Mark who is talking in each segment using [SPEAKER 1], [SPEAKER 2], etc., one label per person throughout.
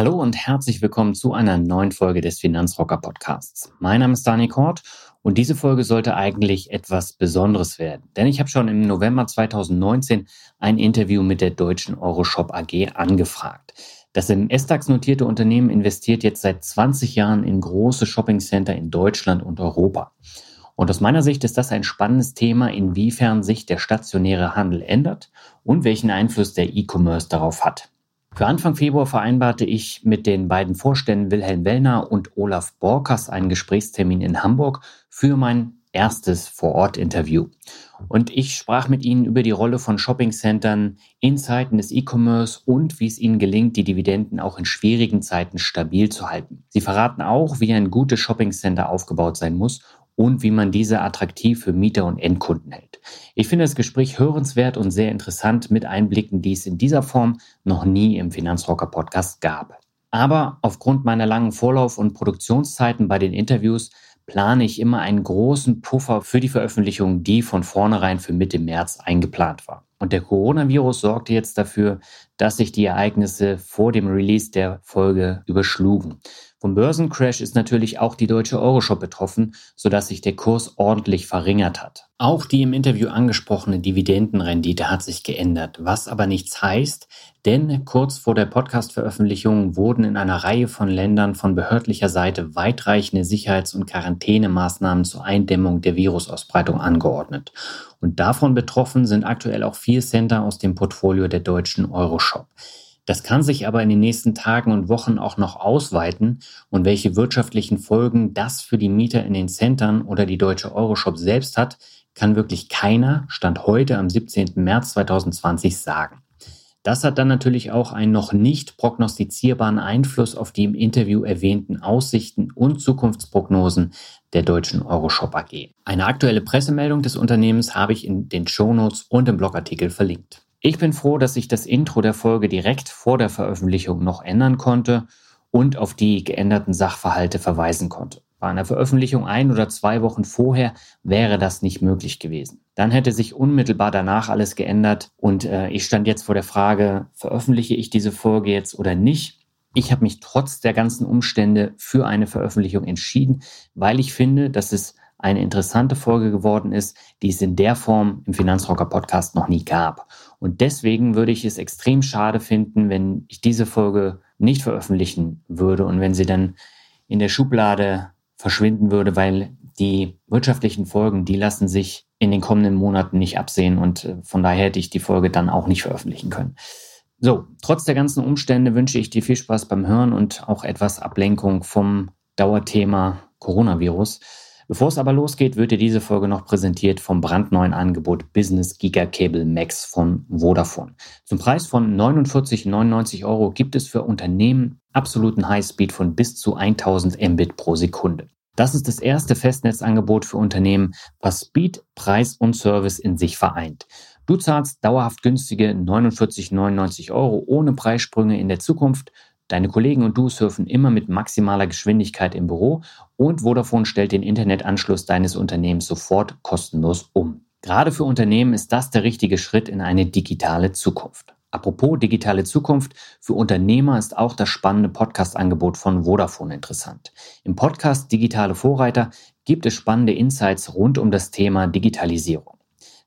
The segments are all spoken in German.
[SPEAKER 1] Hallo und herzlich willkommen zu einer neuen Folge des Finanzrocker Podcasts. Mein Name ist Dani Kort und diese Folge sollte eigentlich etwas Besonderes werden, denn ich habe schon im November 2019 ein Interview mit der deutschen Euroshop AG angefragt. Das im S-DAX notierte Unternehmen investiert jetzt seit 20 Jahren in große Shoppingcenter in Deutschland und Europa. Und aus meiner Sicht ist das ein spannendes Thema, inwiefern sich der stationäre Handel ändert und welchen Einfluss der E-Commerce darauf hat. Für Anfang Februar vereinbarte ich mit den beiden Vorständen Wilhelm Wellner und Olaf Borkers einen Gesprächstermin in Hamburg für mein erstes Vor-Ort-Interview. Und ich sprach mit ihnen über die Rolle von Shoppingcentern in Zeiten des E-Commerce und wie es ihnen gelingt, die Dividenden auch in schwierigen Zeiten stabil zu halten. Sie verraten auch, wie ein gutes Shoppingcenter aufgebaut sein muss und wie man diese attraktiv für Mieter und Endkunden hält. Ich finde das Gespräch hörenswert und sehr interessant mit Einblicken, die es in dieser Form noch nie im Finanzrocker Podcast gab. Aber aufgrund meiner langen Vorlauf- und Produktionszeiten bei den Interviews plane ich immer einen großen Puffer für die Veröffentlichung, die von vornherein für Mitte März eingeplant war. Und der Coronavirus sorgte jetzt dafür, dass sich die Ereignisse vor dem Release der Folge überschlugen. Vom Börsencrash ist natürlich auch die deutsche Euroshop betroffen, sodass sich der Kurs ordentlich verringert hat. Auch die im Interview angesprochene Dividendenrendite hat sich geändert, was aber nichts heißt, denn kurz vor der Podcast-Veröffentlichung wurden in einer Reihe von Ländern von behördlicher Seite weitreichende Sicherheits- und Quarantänemaßnahmen zur Eindämmung der Virusausbreitung angeordnet. Und davon betroffen sind aktuell auch vier Center aus dem Portfolio der deutschen Euroshop. Das kann sich aber in den nächsten Tagen und Wochen auch noch ausweiten und welche wirtschaftlichen Folgen das für die Mieter in den Centern oder die deutsche Euroshop selbst hat, kann wirklich keiner, Stand heute am 17. März 2020, sagen. Das hat dann natürlich auch einen noch nicht prognostizierbaren Einfluss auf die im Interview erwähnten Aussichten und Zukunftsprognosen der deutschen Euroshop AG. Eine aktuelle Pressemeldung des Unternehmens habe ich in den Shownotes und im Blogartikel verlinkt. Ich bin froh, dass ich das Intro der Folge direkt vor der Veröffentlichung noch ändern konnte und auf die geänderten Sachverhalte verweisen konnte. Bei einer Veröffentlichung ein oder zwei Wochen vorher wäre das nicht möglich gewesen. Dann hätte sich unmittelbar danach alles geändert und äh, ich stand jetzt vor der Frage, veröffentliche ich diese Folge jetzt oder nicht? Ich habe mich trotz der ganzen Umstände für eine Veröffentlichung entschieden, weil ich finde, dass es eine interessante Folge geworden ist, die es in der Form im Finanzrocker Podcast noch nie gab. Und deswegen würde ich es extrem schade finden, wenn ich diese Folge nicht veröffentlichen würde und wenn sie dann in der Schublade verschwinden würde, weil die wirtschaftlichen Folgen, die lassen sich in den kommenden Monaten nicht absehen und äh, von daher hätte ich die Folge dann auch nicht veröffentlichen können. So, trotz der ganzen Umstände wünsche ich dir viel Spaß beim Hören und auch etwas Ablenkung vom Dauerthema Coronavirus. Bevor es aber losgeht, wird dir diese Folge noch präsentiert vom brandneuen Angebot Business Giga Cable Max von Vodafone. Zum Preis von 49,99 Euro gibt es für Unternehmen absoluten Highspeed von bis zu 1000 Mbit pro Sekunde. Das ist das erste Festnetzangebot für Unternehmen, was Speed, Preis und Service in sich vereint. Du zahlst dauerhaft günstige 49,99 Euro ohne Preissprünge in der Zukunft Deine Kollegen und du surfen immer mit maximaler Geschwindigkeit im Büro und Vodafone stellt den Internetanschluss deines Unternehmens sofort kostenlos um. Gerade für Unternehmen ist das der richtige Schritt in eine digitale Zukunft. Apropos digitale Zukunft, für Unternehmer ist auch das spannende Podcast-Angebot von Vodafone interessant. Im Podcast Digitale Vorreiter gibt es spannende Insights rund um das Thema Digitalisierung.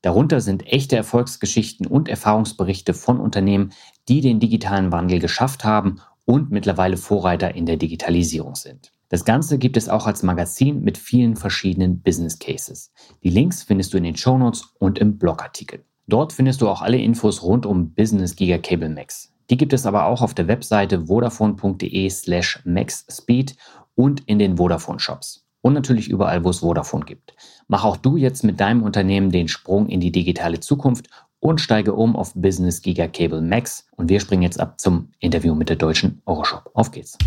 [SPEAKER 1] Darunter sind echte Erfolgsgeschichten und Erfahrungsberichte von Unternehmen, die den digitalen Wandel geschafft haben und mittlerweile Vorreiter in der Digitalisierung sind. Das Ganze gibt es auch als Magazin mit vielen verschiedenen Business Cases. Die Links findest du in den Shownotes und im Blogartikel. Dort findest du auch alle Infos rund um Business Giga Cable Max. Die gibt es aber auch auf der Webseite vodafone.de slash maxspeed und in den Vodafone Shops. Und natürlich überall, wo es Vodafone gibt. Mach auch du jetzt mit deinem Unternehmen den Sprung in die digitale Zukunft und steige um auf Business Giga Cable Max. Und wir springen jetzt ab zum Interview mit der deutschen Euroshop. Auf geht's.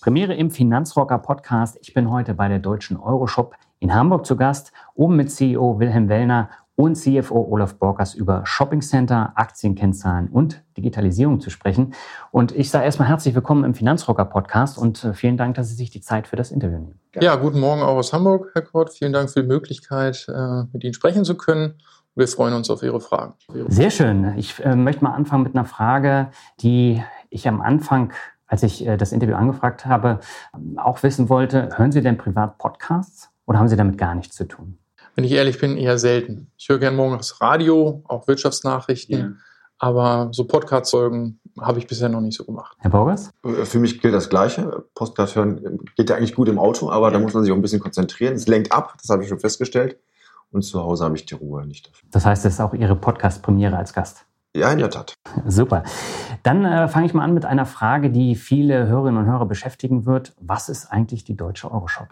[SPEAKER 1] Premiere im Finanzrocker Podcast. Ich bin heute bei der deutschen Euroshop in Hamburg zu Gast, um mit CEO Wilhelm Wellner und CFO Olaf Borkers über Shopping Center, Aktienkennzahlen und Digitalisierung zu sprechen. Und ich sage erstmal herzlich willkommen im Finanzrocker Podcast und äh, vielen Dank, dass Sie sich die Zeit für das Interview nehmen.
[SPEAKER 2] Ja, guten Morgen auch aus Hamburg, Herr Kort. Vielen Dank für die Möglichkeit, äh, mit Ihnen sprechen zu können. Wir freuen uns auf Ihre Fragen.
[SPEAKER 1] Sehr schön. Ich äh, möchte mal anfangen mit einer Frage, die ich am Anfang als ich das Interview angefragt habe, auch wissen wollte, hören Sie denn privat Podcasts oder haben Sie damit gar nichts zu tun?
[SPEAKER 2] wenn ich ehrlich bin, eher selten. Ich höre gerne morgens Radio, auch Wirtschaftsnachrichten, ja. aber so Podcast-Folgen habe ich bisher noch nicht so gemacht.
[SPEAKER 1] Herr Borgers?
[SPEAKER 3] Für mich gilt das Gleiche. Podcast hören geht ja eigentlich gut im Auto, aber da muss man sich auch ein bisschen konzentrieren. Es lenkt ab, das habe ich schon festgestellt. Und zu Hause habe ich die Ruhe nicht dafür.
[SPEAKER 1] Das heißt, es ist auch Ihre Podcast-Premiere als Gast?
[SPEAKER 3] Ja, in der Tat.
[SPEAKER 1] Super. Dann äh, fange ich mal an mit einer Frage, die viele Hörerinnen und Hörer beschäftigen wird. Was ist eigentlich die deutsche Euroshop?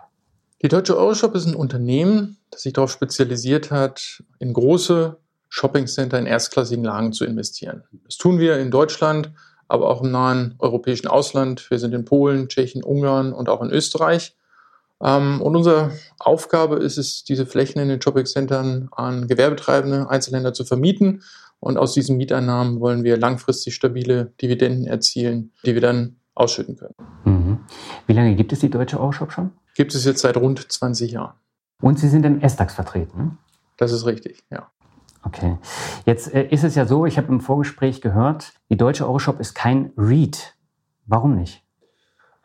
[SPEAKER 2] Die Deutsche Euroshop ist ein Unternehmen, das sich darauf spezialisiert hat, in große Shoppingcenter in erstklassigen Lagen zu investieren. Das tun wir in Deutschland, aber auch im nahen europäischen Ausland. Wir sind in Polen, Tschechien, Ungarn und auch in Österreich. Ähm, und unsere Aufgabe ist es, diese Flächen in den Shoppingcentern an Gewerbetreibende, Einzelhändler zu vermieten. Und aus diesen Mieteinnahmen wollen wir langfristig stabile Dividenden erzielen, die wir dann ausschütten können.
[SPEAKER 1] Mhm. Wie lange gibt es die Deutsche Euroshop schon?
[SPEAKER 2] gibt es jetzt seit rund 20 Jahren.
[SPEAKER 1] Und Sie sind im SDAX vertreten?
[SPEAKER 2] Das ist richtig, ja.
[SPEAKER 1] Okay. Jetzt äh, ist es ja so, ich habe im Vorgespräch gehört, die deutsche Euroshop ist kein REIT. Warum nicht?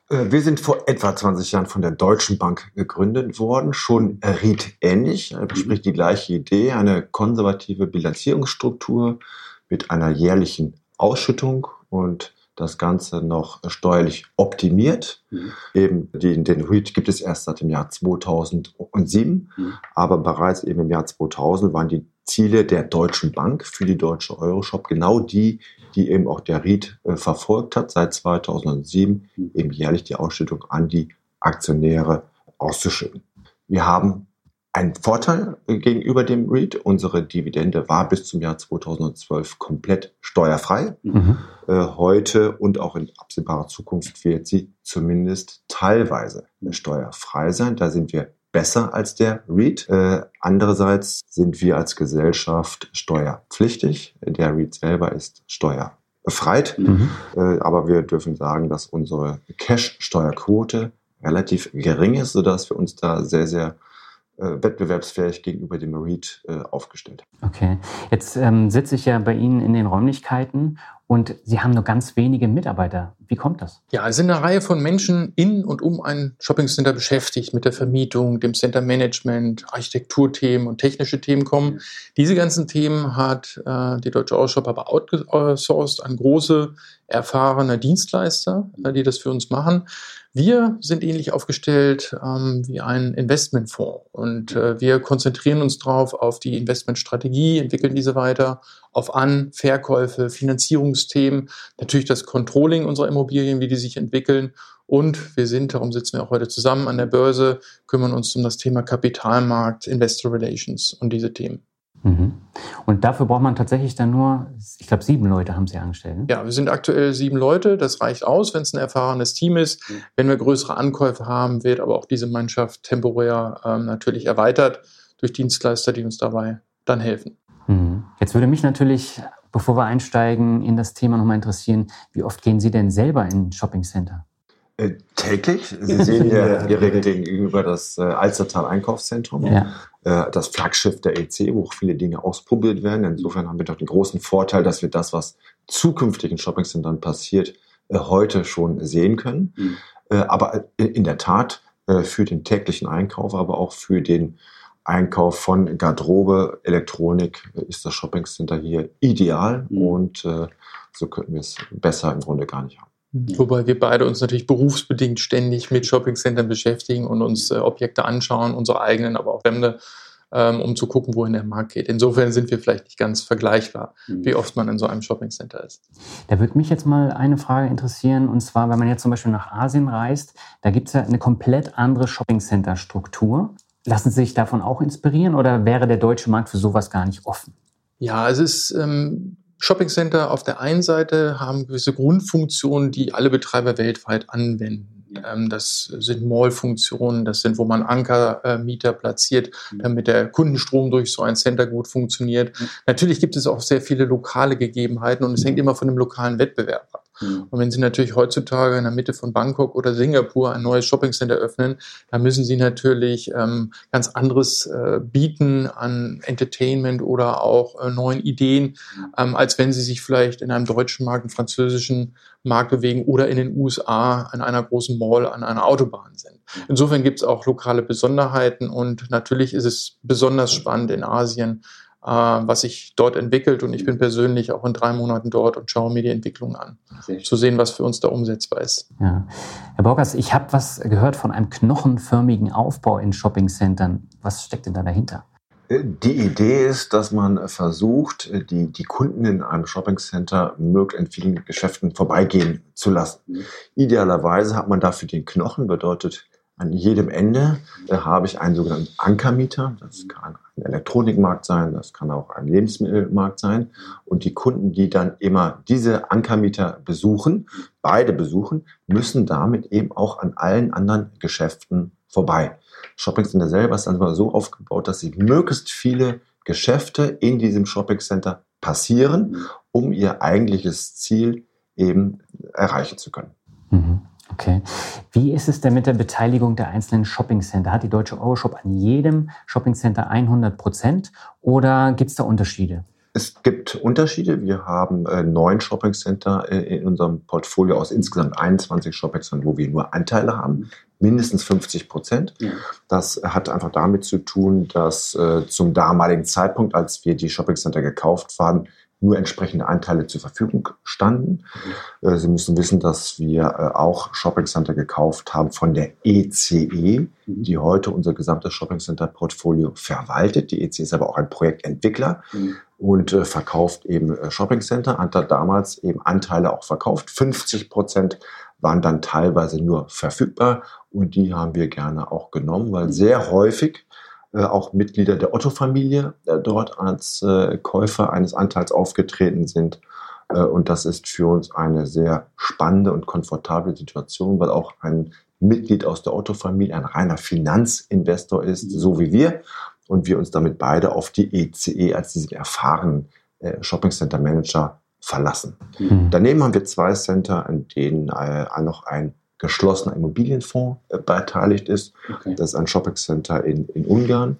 [SPEAKER 3] Äh, wir sind vor etwa 20 Jahren von der Deutschen Bank gegründet worden, schon REIT-ähnlich, äh, mhm. sprich die gleiche Idee, eine konservative Bilanzierungsstruktur mit einer jährlichen Ausschüttung und das Ganze noch steuerlich optimiert. Mhm. Eben den, den REIT gibt es erst seit dem Jahr 2007, mhm. aber bereits eben im Jahr 2000 waren die Ziele der Deutschen Bank für die deutsche Euroshop genau die, die eben auch der REIT äh, verfolgt hat, seit 2007 mhm. eben jährlich die Ausschüttung an die Aktionäre auszuschütten. Wir haben ein Vorteil gegenüber dem REIT. Unsere Dividende war bis zum Jahr 2012 komplett steuerfrei. Mhm. Äh, heute und auch in absehbarer Zukunft wird sie zumindest teilweise steuerfrei sein. Da sind wir besser als der REIT. Äh, andererseits sind wir als Gesellschaft steuerpflichtig. Der REIT selber ist steuerbefreit. Mhm. Äh, aber wir dürfen sagen, dass unsere Cash-Steuerquote relativ gering ist, sodass wir uns da sehr, sehr wettbewerbsfähig gegenüber dem REIT äh, aufgestellt.
[SPEAKER 1] Okay, jetzt ähm, sitze ich ja bei Ihnen in den Räumlichkeiten und Sie haben nur ganz wenige Mitarbeiter. Wie kommt das?
[SPEAKER 2] Ja, es sind eine Reihe von Menschen in und um ein Shoppingcenter beschäftigt mit der Vermietung, dem Centermanagement, Architekturthemen und technische Themen kommen. Diese ganzen Themen hat äh, die Deutsche Ausshop aber outgesourced an große, erfahrene Dienstleister, äh, die das für uns machen. Wir sind ähnlich aufgestellt ähm, wie ein Investmentfonds und äh, wir konzentrieren uns drauf auf die Investmentstrategie, entwickeln diese weiter, auf An-, Verkäufe, Finanzierungsthemen, natürlich das Controlling unserer Immobilien, wie die sich entwickeln und wir sind, darum sitzen wir auch heute zusammen an der Börse, kümmern uns um das Thema Kapitalmarkt, Investor Relations und diese Themen.
[SPEAKER 1] Mhm. Und dafür braucht man tatsächlich dann nur, ich glaube, sieben Leute haben Sie angestellt. Ne?
[SPEAKER 2] Ja, wir sind aktuell sieben Leute. Das reicht aus, wenn es ein erfahrenes Team ist. Mhm. Wenn wir größere Ankäufe haben, wird aber auch diese Mannschaft temporär ähm, natürlich erweitert durch Dienstleister, die uns dabei dann helfen.
[SPEAKER 1] Mhm. Jetzt würde mich natürlich, bevor wir einsteigen, in das Thema nochmal interessieren, wie oft gehen Sie denn selber in ein Shoppingcenter?
[SPEAKER 3] Äh, täglich. Sie sehen hier direkt gegenüber das äh, Alstertal Einkaufszentrum. Ja. Äh, das Flaggschiff der EC, wo auch viele Dinge ausprobiert werden. Insofern haben wir doch den großen Vorteil, dass wir das, was zukünftig in Shoppingcentern passiert, äh, heute schon sehen können. Mhm. Aber in der Tat für den täglichen Einkauf, aber auch für den Einkauf von Garderobe, Elektronik ist das Shoppingcenter hier ideal mhm. und so könnten wir es besser im Grunde gar nicht haben.
[SPEAKER 2] Wobei wir beide uns natürlich berufsbedingt ständig mit Shoppingcentern beschäftigen und uns äh, Objekte anschauen, unsere eigenen, aber auch fremde. ähm, um zu gucken, wohin der Markt geht. Insofern sind wir vielleicht nicht ganz vergleichbar, mhm. wie oft man in so einem Shoppingcenter ist.
[SPEAKER 1] Da würde mich jetzt mal eine Frage interessieren, und zwar, wenn man jetzt zum Beispiel nach Asien reist, da gibt es ja eine komplett andere Shoppingcenter-Struktur. Lassen Sie sich davon auch inspirieren oder wäre der deutsche Markt für sowas gar nicht offen?
[SPEAKER 2] Ja, es ist ähm, Shopping Center auf der einen Seite haben gewisse Grundfunktionen, die alle Betreiber weltweit anwenden. Ähm, das sind Mall-Funktionen, das sind, wo man Ankermieter platziert, mhm. damit der Kundenstrom durch so ein Center gut funktioniert. Natürlich gibt es auch sehr viele lokale Gegebenheiten und es hängt immer von dem lokalen Wettbewerb ab. Mhm. Und wenn Sie natürlich heutzutage in der Mitte von Bangkok oder Singapur ein neues Shoppingcenter öffnen, dann müssen Sie natürlich ähm, ganz anderes äh, bieten an Entertainment oder auch äh, neuen Ideen, ähm, als wenn Sie sich vielleicht in einem deutschen Markt, einem französischen Markt bewegen oder in den USA an einer großen Mall, an einer Autobahn sind. Insofern gibt es auch lokale Besonderheiten und natürlich ist es besonders spannend in Asien, was sich dort entwickelt. Und ich bin persönlich auch in drei Monaten dort und schaue mir die Entwicklung an, zu sehen, was für uns da umsetzbar ist.
[SPEAKER 1] Ja. Herr Borgers, ich habe was gehört von einem knochenförmigen Aufbau in Shoppingcentern. Was steckt denn da dahinter?
[SPEAKER 3] Die Idee ist, dass man versucht, die, die Kunden in einem Shoppingcenter möglichst in vielen Geschäften vorbeigehen zu lassen. Mhm. Idealerweise hat man dafür den Knochen, bedeutet, an jedem Ende äh, habe ich einen sogenannten Ankermieter. Das kann ein Elektronikmarkt sein, das kann auch ein Lebensmittelmarkt sein. Und die Kunden, die dann immer diese Ankermieter besuchen, beide besuchen, müssen damit eben auch an allen anderen Geschäften vorbei. Shopping Center selber ist dann so aufgebaut, dass sie möglichst viele Geschäfte in diesem Shopping Center passieren, um ihr eigentliches Ziel eben erreichen zu können.
[SPEAKER 1] Mhm. Okay. Wie ist es denn mit der Beteiligung der einzelnen Shoppingcenter? Hat die Deutsche Euroshop an jedem Shoppingcenter 100 Prozent oder gibt es da Unterschiede?
[SPEAKER 3] Es gibt Unterschiede. Wir haben äh, neun Shoppingcenter äh, in unserem Portfolio aus insgesamt 21 Shoppingcentern, wo wir nur Anteile haben, mindestens 50 Prozent. Ja. Das hat einfach damit zu tun, dass äh, zum damaligen Zeitpunkt, als wir die Shoppingcenter gekauft haben, nur entsprechende Anteile zur Verfügung standen. Mhm. Sie müssen wissen, dass wir äh, auch Shopping Center gekauft haben von der ECE, e, mhm. die heute unser gesamtes Shopping Center Portfolio verwaltet. Die ECE ist aber auch ein Projektentwickler mhm. und äh, verkauft eben Shopping Center, hat da damals eben Anteile auch verkauft. 50 Prozent waren dann teilweise nur verfügbar und die haben wir gerne auch genommen, weil sehr häufig äh, auch Mitglieder der Otto-Familie äh, dort als äh, Käufer eines Anteils aufgetreten sind. Äh, und das ist für uns eine sehr spannende und komfortable Situation, weil auch ein Mitglied aus der Otto-Familie ein reiner Finanzinvestor ist, mhm. so wie wir. Und wir uns damit beide auf die ECE e als diesen erfahrenen äh, Shopping Center Manager verlassen. Mhm. Daneben haben wir zwei Center, in denen äh, noch ein geschlossener Immobilienfonds äh, beteiligt ist. Okay. Das ist ein Shopping Center in, in Ungarn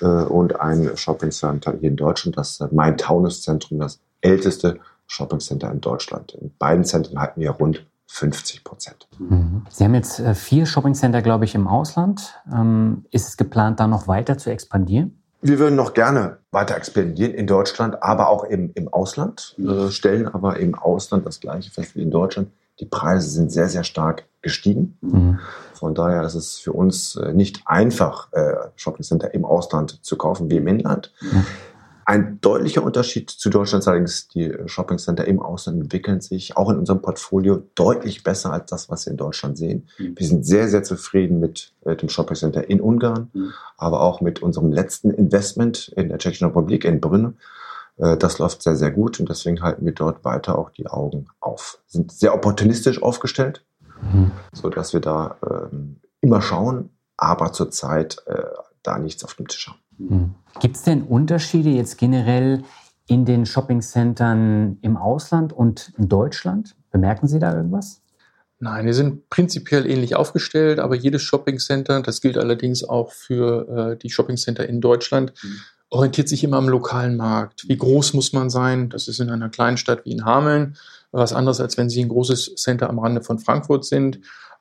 [SPEAKER 3] äh, und ein Shopping Center hier in Deutschland, das äh, Main Taunus Zentrum, das älteste Shopping Center in Deutschland. In beiden Zentren halten wir rund 50 Prozent.
[SPEAKER 1] Mhm. Sie haben jetzt äh, vier Shopping Center, glaube ich, im Ausland. Ähm, ist es geplant, da noch weiter zu expandieren?
[SPEAKER 3] Wir würden noch gerne weiter expandieren in Deutschland, aber auch im, im Ausland, äh, stellen aber im Ausland das gleiche fest wie in Deutschland. Die Preise sind sehr, sehr stark gestiegen. Mhm. Von daher ist es für uns äh, nicht einfach, äh, Shopping Center im Ausland zu kaufen wie im Inland. Mhm. Ein deutlicher Unterschied zu Deutschland ist allerdings, die Shopping Center im Ausland entwickeln sich auch in unserem Portfolio deutlich besser als das, was wir in Deutschland sehen. Mhm. Wir sind sehr, sehr zufrieden mit äh, dem Shopping Center in Ungarn, mhm. aber auch mit unserem letzten Investment in der Tschechischen Republik in Brünn. Äh, das läuft sehr, sehr gut und deswegen halten wir dort weiter auch die Augen auf. Sind sehr opportunistisch aufgestellt, mhm. so dass wir da ähm, immer schauen, aber zurzeit äh, da nichts auf dem Tisch haben.
[SPEAKER 1] Mhm. Gibt es denn Unterschiede jetzt generell in den Shoppingcentern im Ausland und in Deutschland? Bemerken Sie da irgendwas?
[SPEAKER 2] Nein, wir sind prinzipiell ähnlich aufgestellt, aber jedes Shoppingcenter, das gilt allerdings auch für äh, die Shoppingcenter in Deutschland, mhm. Orientiert sich immer am lokalen Markt. Wie groß muss man sein? Das ist in einer kleinen Stadt wie in Hameln was anderes, als wenn Sie ein großes Center am Rande von Frankfurt sind.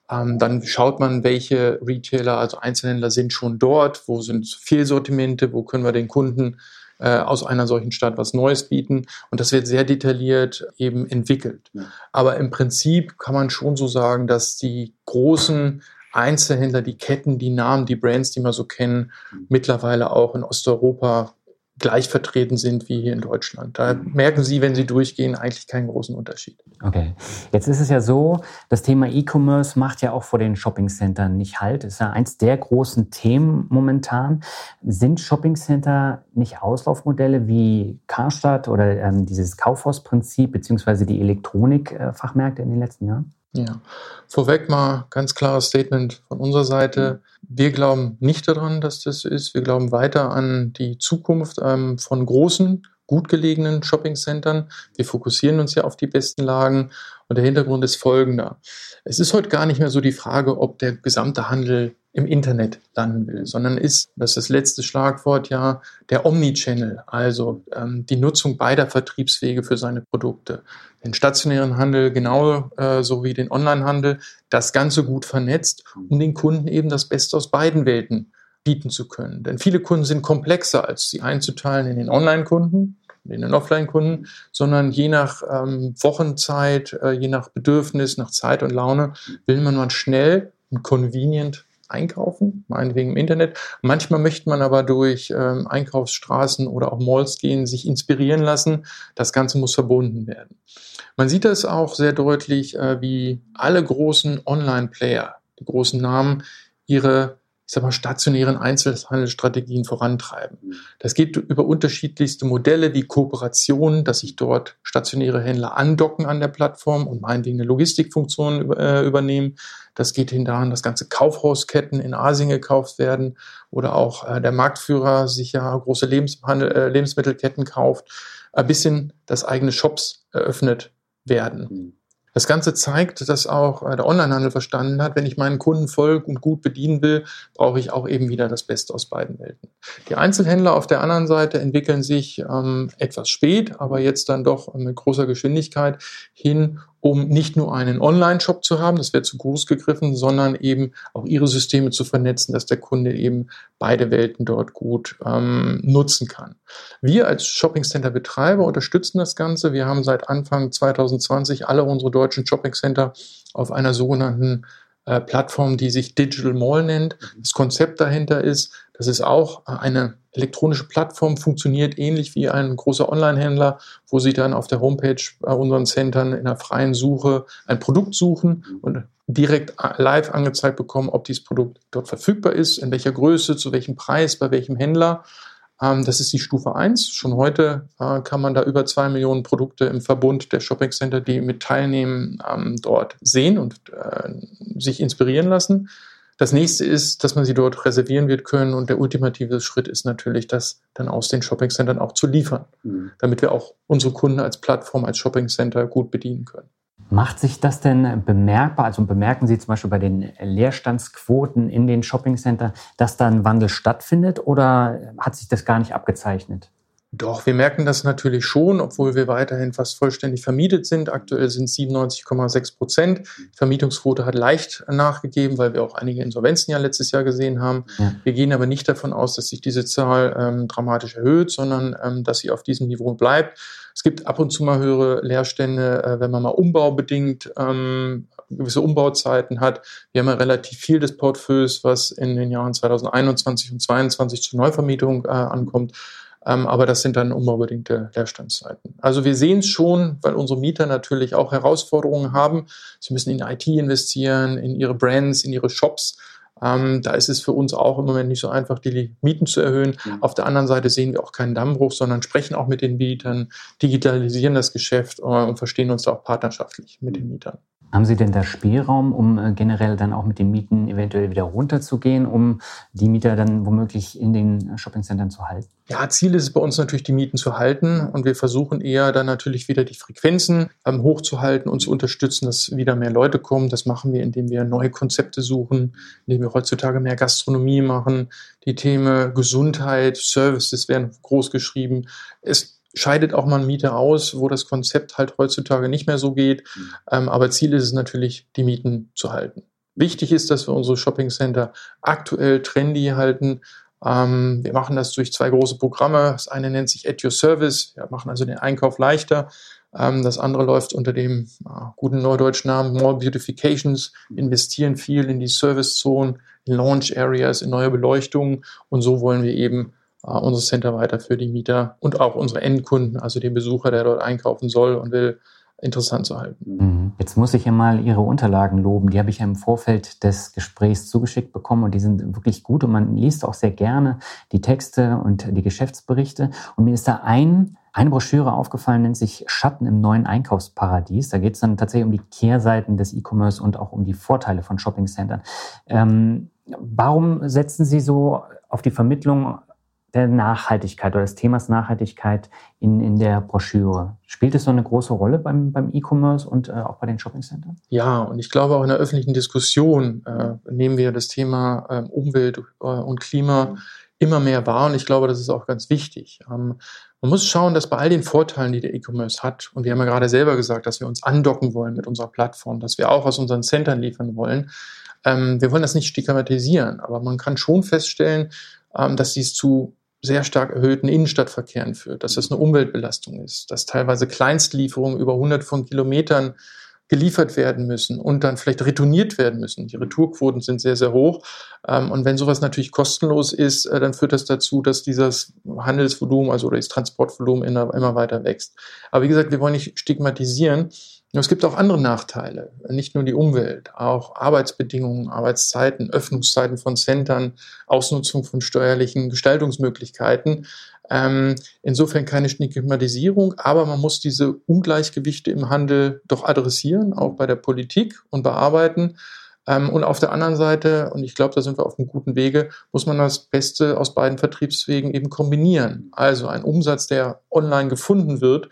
[SPEAKER 2] Ähm, dann schaut man, welche Retailer, also Einzelhändler sind schon dort, wo sind Fehlsortimente, wo können wir den Kunden äh, aus einer solchen Stadt was Neues bieten. Und das wird sehr detailliert eben entwickelt. Ja. Aber im Prinzip kann man schon so sagen, dass die großen Einzelhändler, die Ketten, die Namen, die Brands, die wir so kennen, mittlerweile auch in Osteuropa gleich vertreten sind wie hier in Deutschland. Da merken Sie, wenn Sie durchgehen, eigentlich keinen großen Unterschied.
[SPEAKER 1] Okay. Jetzt ist es ja so, das Thema E-Commerce macht ja auch vor den Shoppingcentern nicht halt. Ist ja eins der großen Themen momentan. Sind Shoppingcenter nicht Auslaufmodelle wie Karstadt oder ähm, dieses Kaufhausprinzip beziehungsweise die Elektronikfachmärkte in den letzten Jahren?
[SPEAKER 2] Ja, vorweg mal ganz klares Statement von unserer Seite. Wir glauben nicht daran, dass das ist. Wir glauben weiter an die Zukunft ähm, von großen, gut gelegenen Shoppingcentern. Wir fokussieren uns ja auf die besten Lagen. Und der Hintergrund ist folgender. Es ist heute gar nicht mehr so die Frage, ob der gesamte Handel im Internet landen will, sondern ist, das ist das letzte Schlagwort ja, der Omnichannel, also ähm, die Nutzung beider Vertriebswege für seine Produkte. Den stationären Handel genau äh, so wie den Onlinehandel, das Ganze gut vernetzt, um den Kunden eben das Beste aus beiden Welten bieten zu können. Denn viele Kunden sind komplexer, als sie einzuteilen in den Online-Kunden, in den Offline-Kunden, sondern je nach ähm, Wochenzeit, äh, je nach Bedürfnis, nach Zeit und Laune will man mal schnell und convenient einkaufen, meinetwegen im Internet. Manchmal möchte man aber durch ähm, Einkaufsstraßen oder auch Malls gehen, sich inspirieren lassen. Das Ganze muss verbunden werden. Man sieht das auch sehr deutlich, äh, wie alle großen Online-Player, die großen Namen, ihre ich sag mal, stationären Einzelhandelsstrategien vorantreiben. Das geht über unterschiedlichste Modelle wie Kooperation, dass sich dort stationäre Händler andocken an der Plattform und meinetwegen eine Logistikfunktion äh, übernehmen. Das geht hin daran, dass ganze Kaufhausketten in Asien gekauft werden oder auch äh, der Marktführer sich ja große Lebenshandel, äh, Lebensmittelketten kauft, bis hin, dass eigene Shops eröffnet werden. Das Ganze zeigt, dass auch äh, der Onlinehandel verstanden hat, wenn ich meinen Kunden voll und gut bedienen will, brauche ich auch eben wieder das Beste aus beiden Welten. Die Einzelhändler auf der anderen Seite entwickeln sich ähm, etwas spät, aber jetzt dann doch mit großer Geschwindigkeit hin, um nicht nur einen Online-Shop zu haben, das wäre zu groß gegriffen, sondern eben auch ihre Systeme zu vernetzen, dass der Kunde eben beide Welten dort gut ähm, nutzen kann. Wir als Shopping Center Betreiber unterstützen das Ganze. Wir haben seit Anfang 2020 alle unsere deutschen Shopping Center auf einer sogenannten äh, Plattform, die sich Digital Mall nennt. Das Konzept dahinter ist, das ist auch eine elektronische Plattform, funktioniert ähnlich wie ein großer Online-Händler, wo Sie dann auf der Homepage bei unseren Centern in einer freien Suche ein Produkt suchen und direkt live angezeigt bekommen, ob dieses Produkt dort verfügbar ist, in welcher Größe, zu welchem Preis, bei welchem Händler. Ähm, das ist die Stufe 1. Schon heute äh, kann man da über zwei Millionen Produkte im Verbund der Shopping Center, die mit teilnehmen, ähm, dort sehen und äh, sich inspirieren lassen. Das nächste ist, dass man sie dort reservieren wird können und der ultimative Schritt ist natürlich, das dann aus den Shopping-Centern auch zu liefern, mhm. damit wir auch unsere Kunden als Plattform, als Shopping-Center gut bedienen können.
[SPEAKER 1] Macht sich das denn bemerkbar? Also bemerken Sie zum Beispiel bei den Leerstandsquoten in den Shopping-Center, dass da ein Wandel stattfindet oder hat sich das gar nicht abgezeichnet?
[SPEAKER 2] Doch, wir merken das natürlich schon, obwohl wir weiterhin fast vollständig vermietet sind. Aktuell sind es 97,6 Prozent. Die Vermietungsquote hat leicht nachgegeben, weil wir auch einige Insolvenzen ja letztes Jahr gesehen haben. Ja. Wir gehen aber nicht davon aus, dass sich diese Zahl ähm, dramatisch erhöht, sondern ähm, dass sie auf diesem Niveau bleibt. Es gibt ab und zu mal höhere Leerstände, äh, wenn man mal umbaubedingt ähm, gewisse Umbauzeiten hat. Wir haben ja relativ viel des Portfolios, was in den Jahren 2021 und 2022 zur Neuvermietung äh, ankommt. Ähm, aber das sind dann umbaubedingte Leerstandszeiten. Also wir sehen es schon, weil unsere Mieter natürlich auch Herausforderungen haben. Sie müssen in IT investieren, in ihre Brands, in ihre Shops. Ähm, da ist es für uns auch im Moment nicht so einfach, die Mieten zu erhöhen. Mhm. Auf der anderen Seite sehen wir auch keinen Dammbruch, sondern sprechen auch mit den Mietern, digitalisieren das Geschäft äh, und verstehen uns da auch partnerschaftlich mit den Mietern.
[SPEAKER 1] Haben Sie denn da Spielraum, um äh, generell dann auch mit den Mieten eventuell wieder runterzugehen, um die Mieter dann womöglich in den Shoppingcentern zu halten?
[SPEAKER 2] Ja, Ziel ist es bei uns natürlich, die Mieten zu halten und wir versuchen eher dann natürlich wieder die Frequenzen ähm, hochzuhalten und zu unterstützen, dass wieder mehr Leute kommen. Das machen wir, indem wir neue Konzepte suchen, indem wir heutzutage mehr Gastronomie machen. Die Themen Gesundheit, Services werden groß geschrieben. Es scheidet auch mal ein Mieter aus, wo das Konzept halt heutzutage nicht mehr so geht. Mhm. Ähm, aber Ziel ist es natürlich, die Mieten zu halten. Wichtig ist, dass wir unsere Shopping Center aktuell trendy halten. Ähm, wir machen das durch zwei große Programme. Das eine nennt sich At Your Service. Wir machen also den Einkauf leichter. Ähm, das andere läuft unter dem äh, guten neudeutschen Namen More Beautifications, investieren viel in die Service-Zonen, in Launch Areas, in neue Beleuchtungen und so wollen wir eben äh, unser Center weiter für die Mieter und auch unsere Endkunden, also den Besucher, der dort einkaufen soll und will, interessant zu halten.
[SPEAKER 1] Mhm. Jetzt muss ich ja mal Ihre Unterlagen loben. Die habe ich ja im Vorfeld des Gesprächs zugeschickt bekommen und die sind wirklich gut und man liest auch sehr gerne die Texte und die Geschäftsberichte. Und mir ist da ein, eine Broschüre aufgefallen, nennt sich Schatten im neuen Einkaufsparadies. Da geht es dann tatsächlich um die Kehrseiten des E-Commerce und auch um die Vorteile von Shoppingcentern. Ähm, warum setzen Sie so auf die Vermittlung der Nachhaltigkeit oder des Themas Nachhaltigkeit in, in der Broschüre. Spielt es so eine große Rolle beim, beim E-Commerce und äh, auch bei den Shoppingcentern?
[SPEAKER 2] Ja, und ich glaube auch in der öffentlichen Diskussion äh, nehmen wir das Thema äh, Umwelt und Klima immer mehr wahr und ich glaube, das ist auch ganz wichtig. Ähm, man muss schauen, dass bei all den Vorteilen, die der E-Commerce hat, und wir haben ja gerade selber gesagt, dass wir uns andocken wollen mit unserer Plattform, dass wir auch aus unseren Centern liefern wollen, ähm, wir wollen das nicht stigmatisieren, aber man kann schon feststellen, ähm, dass dies zu sehr stark erhöhten Innenstadtverkehren führt, dass das eine Umweltbelastung ist, dass teilweise Kleinstlieferungen über hundert von Kilometern geliefert werden müssen und dann vielleicht retourniert werden müssen. Die Retourquoten sind sehr, sehr hoch. Ähm, und wenn sowas natürlich kostenlos ist, äh, dann führt das dazu, dass dieses Handelsvolumen, also das Transportvolumen immer weiter wächst. Aber wie gesagt, wir wollen nicht stigmatisieren. Es gibt auch andere Nachteile, nicht nur die Umwelt, auch Arbeitsbedingungen, Arbeitszeiten, Öffnungszeiten von Centern, Ausnutzung von steuerlichen Gestaltungsmöglichkeiten. Ähm, insofern keine Stigmatisierung, aber man muss diese Ungleichgewichte im Handel doch adressieren, auch bei der Politik und bearbeiten. Ähm, und auf der anderen Seite, und ich glaube, da sind wir auf einem guten Wege, muss man das Beste aus beiden Vertriebswegen eben kombinieren. Also ein Umsatz, der online gefunden wird,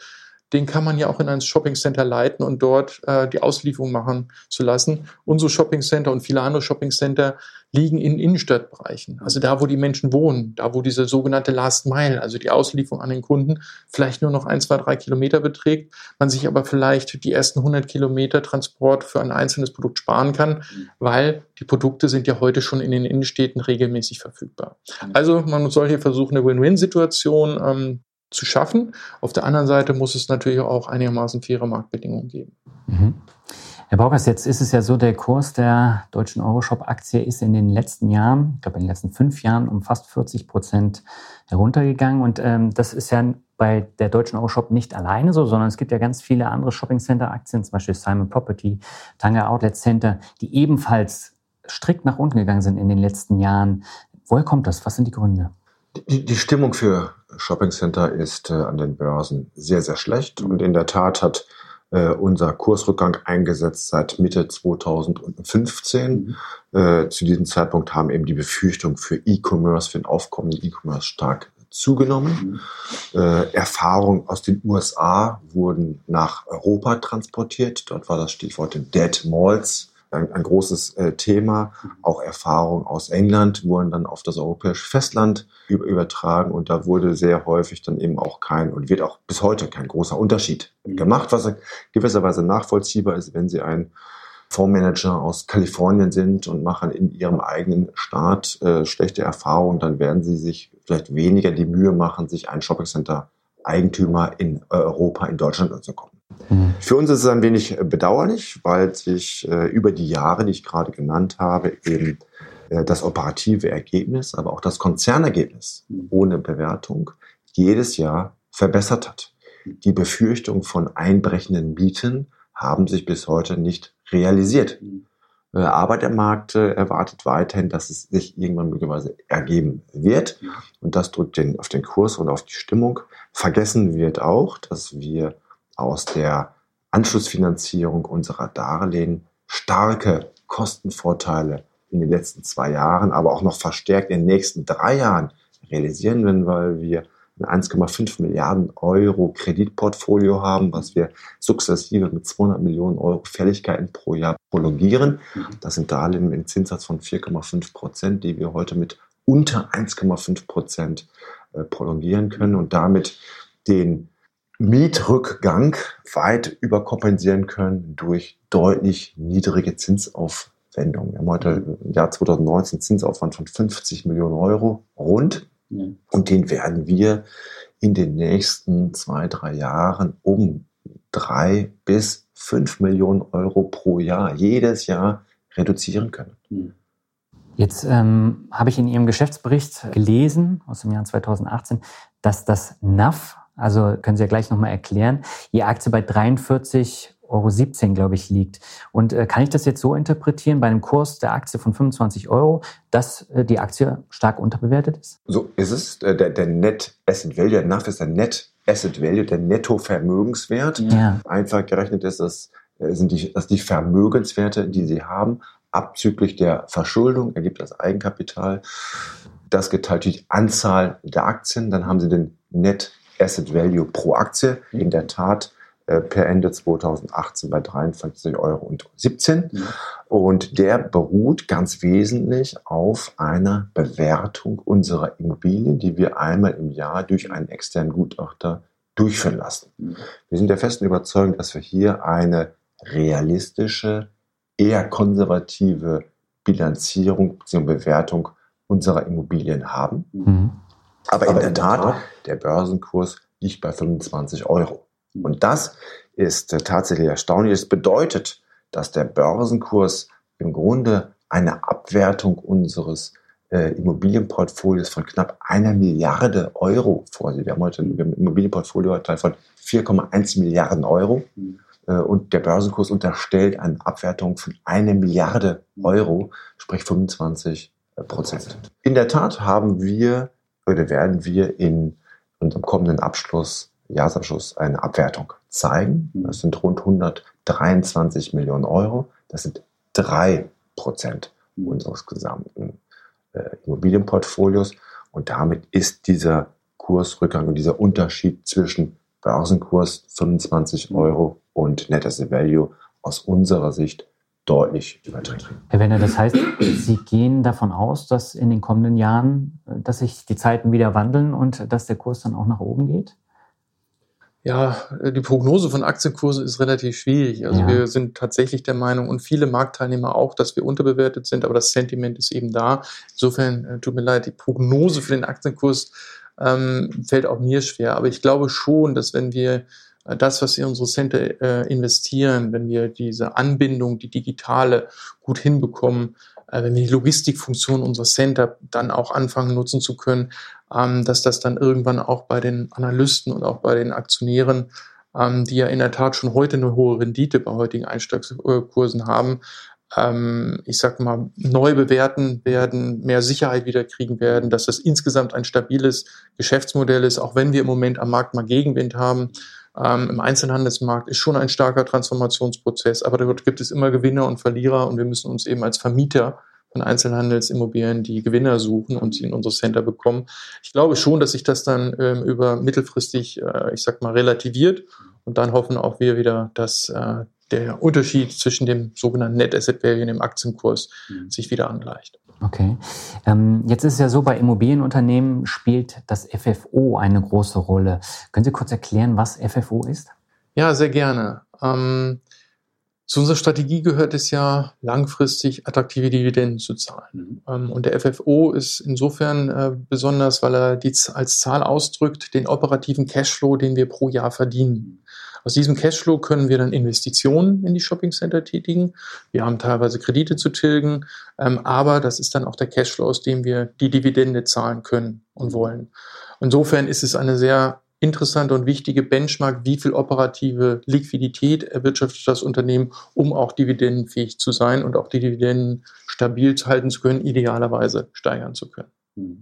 [SPEAKER 2] den kann man ja auch in ein Shoppingcenter leiten und dort äh, die Auslieferung machen zu lassen. Unsere Shoppingcenter und viele andere Shoppingcenter liegen in Innenstadtbereichen, also da, wo die Menschen wohnen, da, wo diese sogenannte Last Mile, also die Auslieferung an den Kunden, vielleicht nur noch ein, zwei, drei Kilometer beträgt, man sich aber vielleicht die ersten 100 Kilometer Transport für ein einzelnes Produkt sparen kann, weil die Produkte sind ja heute schon in den Innenstädten regelmäßig verfügbar. Also man soll hier versuchen, eine Win-Win-Situation ähm, zu schaffen. Auf der anderen Seite muss es natürlich auch einigermaßen faire Marktbedingungen geben.
[SPEAKER 1] Mhm. Herr Baukers, jetzt ist es ja so, der Kurs der deutschen Euroshop-Aktie ist in den letzten Jahren, ich glaube in den letzten fünf Jahren, um fast 40 Prozent heruntergegangen. Und ähm, das ist ja bei der deutschen Euroshop nicht alleine so, sondern es gibt ja ganz viele andere Shopping-Center-Aktien, zum Beispiel Simon Property, Tanger Outlet Center, die ebenfalls strikt nach unten gegangen sind in den letzten Jahren. Woher kommt das? Was sind die Gründe?
[SPEAKER 3] Die, die Stimmung für Shopping Center ist äh, an den Börsen sehr, sehr schlecht. Und in der Tat hat äh, unser Kursrückgang eingesetzt seit Mitte 2015. Mhm. Äh, zu diesem Zeitpunkt haben eben die Befürchtungen für E-Commerce, für den aufkommenden E-Commerce stark zugenommen. Mhm. Äh, Erfahrungen aus den USA wurden nach Europa transportiert. Dort war das Stichwort Dead Malls ein, ein großes äh, Thema. Auch Erfahrungen aus England wurden dann auf das europäische Festland übertragen und da wurde sehr häufig dann eben auch kein und wird auch bis heute kein großer Unterschied gemacht, was gewisserweise nachvollziehbar ist, wenn Sie ein Fondsmanager aus Kalifornien sind und machen in ihrem eigenen Staat äh, schlechte Erfahrungen, dann werden sie sich vielleicht weniger die Mühe machen, sich ein Shoppingcenter Eigentümer in Europa, in Deutschland anzukommen. Mhm. Für uns ist es ein wenig bedauerlich, weil sich äh, über die Jahre, die ich gerade genannt habe, eben äh, das operative Ergebnis, aber auch das Konzernergebnis ohne Bewertung jedes Jahr verbessert hat. Die Befürchtungen von einbrechenden Mieten haben sich bis heute nicht realisiert. Äh, aber der Markt erwartet weiterhin, dass es sich irgendwann möglicherweise ergeben wird. Und das drückt den, auf den Kurs und auf die Stimmung. Vergessen wird auch, dass wir aus der Anschlussfinanzierung unserer Darlehen starke Kostenvorteile in den letzten zwei Jahren, aber auch noch verstärkt in den nächsten drei Jahren realisieren weil wir ein 1,5 Milliarden Euro Kreditportfolio haben, was wir sukzessive mit 200 Millionen Euro Fälligkeiten pro Jahr prolongieren. Das sind Darlehen mit einem Zinssatz von 4,5 Prozent, die wir heute mit unter 1,5 Prozent äh, prolongieren können und damit den Mietrückgang weit überkompensieren können durch deutlich niedrige Zinsaufwendungen. Wir haben heute im Jahr 2019 Zinsaufwand von 50 Millionen Euro rund. Ja. Und den werden wir in den nächsten zwei, drei Jahren um drei bis fünf Millionen Euro pro Jahr, jedes Jahr reduzieren können.
[SPEAKER 1] Jetzt ähm, habe ich in Ihrem Geschäftsbericht gelesen aus dem Jahr 2018, dass das NAV, also können Sie ja gleich nochmal erklären, Ihr Aktie bei 43 Euro 17, glaube ich, liegt. Und äh, kann ich das jetzt so interpretieren, bei einem Kurs der Aktie von 25 Euro, dass äh, die Aktie stark unterbewertet ist?
[SPEAKER 3] So ist es. Äh, der, der Net Asset Value, der NAV ist der Net Asset Value, der Nettovermögenswert. Ja. Einfach gerechnet ist das, äh, sind die, das die Vermögenswerte, die Sie haben, abzüglich der Verschuldung, ergibt das Eigenkapital. Das geteilt durch die Anzahl der Aktien, dann haben Sie den Net Asset Value pro Aktie. In der Tat äh, per Ende 2018 bei 43,17 Euro. Ja. Und der beruht ganz wesentlich auf einer Bewertung unserer Immobilien, die wir einmal im Jahr durch einen externen Gutachter durchführen lassen. Wir sind der festen Überzeugung, dass wir hier eine realistische, eher konservative Bilanzierung bzw. Bewertung unserer Immobilien haben. Mhm. Aber, Aber, in der Tat, der Börsenkurs liegt bei 25 Euro. Und das ist äh, tatsächlich erstaunlich. Es bedeutet, dass der Börsenkurs im Grunde eine Abwertung unseres äh, Immobilienportfolios von knapp einer Milliarde Euro vorsieht. Wir haben heute ein Immobilienportfolio von 4,1 Milliarden Euro. Äh, und der Börsenkurs unterstellt eine Abwertung von einer Milliarde Euro, sprich 25 äh, Prozent. In der Tat haben wir oder werden wir in unserem kommenden Abschluss Jahresabschluss eine Abwertung zeigen. Mhm. Das sind rund 123 Millionen Euro. Das sind drei Prozent mhm. unseres gesamten äh, Immobilienportfolios. Und damit ist dieser Kursrückgang und dieser Unterschied zwischen Börsenkurs 25 mhm. Euro und Net Asset Value aus unserer Sicht deutlich übertrieben.
[SPEAKER 1] Herr Werner, das heißt, Sie gehen davon aus, dass in den kommenden Jahren, äh, dass sich die Zeiten wieder wandeln und dass der Kurs dann auch nach oben geht?
[SPEAKER 2] Ja, die Prognose von Aktienkursen ist relativ schwierig. Also ja. wir sind tatsächlich der Meinung und viele Marktteilnehmer auch, dass wir unterbewertet sind, aber das Sentiment ist eben da. Insofern äh, tut mir leid, die Prognose für den Aktienkurs ähm, fällt auch mir schwer. Aber ich glaube schon, dass wenn wir das, was wir in unsere Center äh, investieren, wenn wir diese Anbindung, die digitale gut hinbekommen, äh, wenn wir die Logistikfunktion unserer Center dann auch anfangen nutzen zu können, ähm, dass das dann irgendwann auch bei den Analysten und auch bei den Aktionären, ähm, die ja in der Tat schon heute eine hohe Rendite bei heutigen Einstiegskursen haben, ähm, ich sag mal, neu bewerten werden, mehr Sicherheit wieder kriegen werden, dass das insgesamt ein stabiles Geschäftsmodell ist, auch wenn wir im Moment am Markt mal Gegenwind haben. Ähm, Im Einzelhandelsmarkt ist schon ein starker Transformationsprozess, aber dort gibt es immer Gewinner und Verlierer und wir müssen uns eben als Vermieter von Einzelhandelsimmobilien die Gewinner suchen und sie in unsere Center bekommen. Ich glaube schon, dass sich das dann ähm, über mittelfristig, äh, ich sag mal, relativiert und dann hoffen auch wir wieder, dass äh, der Unterschied zwischen dem sogenannten Net Asset Value und dem Aktienkurs mhm. sich wieder angleicht.
[SPEAKER 1] Okay. Ähm, jetzt ist es ja so, bei Immobilienunternehmen spielt das FFO eine große Rolle. Können Sie kurz erklären, was FFO ist?
[SPEAKER 2] Ja, sehr gerne. Ähm, zu unserer Strategie gehört es ja, langfristig attraktive Dividenden zu zahlen. Mhm. und der FFO ist insofern äh, besonders, weil er die, als Zahl ausdrückt den operativen Cashflow, den wir pro Jahr verdienen. Aus diesem Cashflow können wir dann Investitionen in die Shoppingcenter tätigen. Wir haben teilweise Kredite zu tilgen, ähm, aber das ist dann auch der Cashflow, aus dem wir die Dividende zahlen können und wollen. Insofern ist es eine sehr interessante und wichtige Benchmark, wie viel operative Liquidität erwirtschaftet das Unternehmen, um auch dividendenfähig zu sein und auch die Dividenden stabil halten zu können, idealerweise steigern zu können.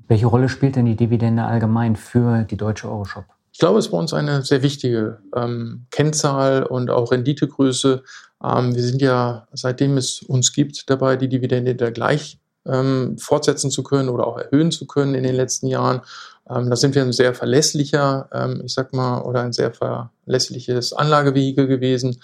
[SPEAKER 1] Welche Rolle spielt denn die Dividende allgemein für die deutsche Euroshop?
[SPEAKER 2] Ich glaube, es ist bei uns eine sehr wichtige ähm, Kennzahl und auch Renditegröße. Ähm, wir sind ja, seitdem es uns gibt, dabei, die Dividende da gleich ähm, fortsetzen zu können oder auch erhöhen zu können in den letzten Jahren. Ähm, da sind wir ein sehr verlässlicher, ähm, ich sag mal, oder ein sehr verlässliches Anlagevehikel gewesen.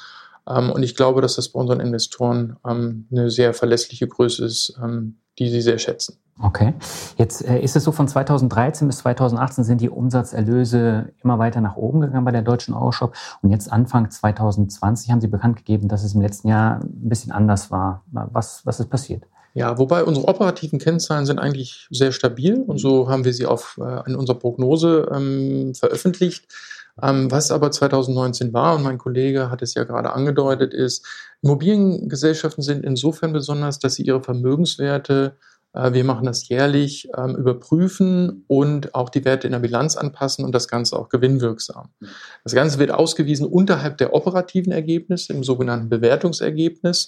[SPEAKER 2] Ähm, und ich glaube, dass das bei unseren Investoren ähm, eine sehr verlässliche Größe ist, ähm, die sie sehr schätzen.
[SPEAKER 1] Okay. Jetzt äh, ist es so, von 2013 bis 2018 sind die Umsatzerlöse immer weiter nach oben gegangen bei der deutschen Euroshop. Und jetzt Anfang 2020 haben Sie bekannt gegeben, dass es im letzten Jahr ein bisschen anders war. Was, was ist passiert?
[SPEAKER 2] Ja, wobei unsere operativen Kennzahlen sind eigentlich sehr stabil und so haben wir sie auf, äh, in unserer Prognose ähm, veröffentlicht. Ähm, was aber 2019 war, und mein Kollege hat es ja gerade angedeutet, ist, Immobiliengesellschaften sind insofern besonders, dass sie ihre Vermögenswerte wir machen das jährlich, ähm, überprüfen und auch die Werte in der Bilanz anpassen und das Ganze auch gewinnwirksam. Das Ganze wird ausgewiesen unterhalb der operativen Ergebnisse, im sogenannten Bewertungsergebnis.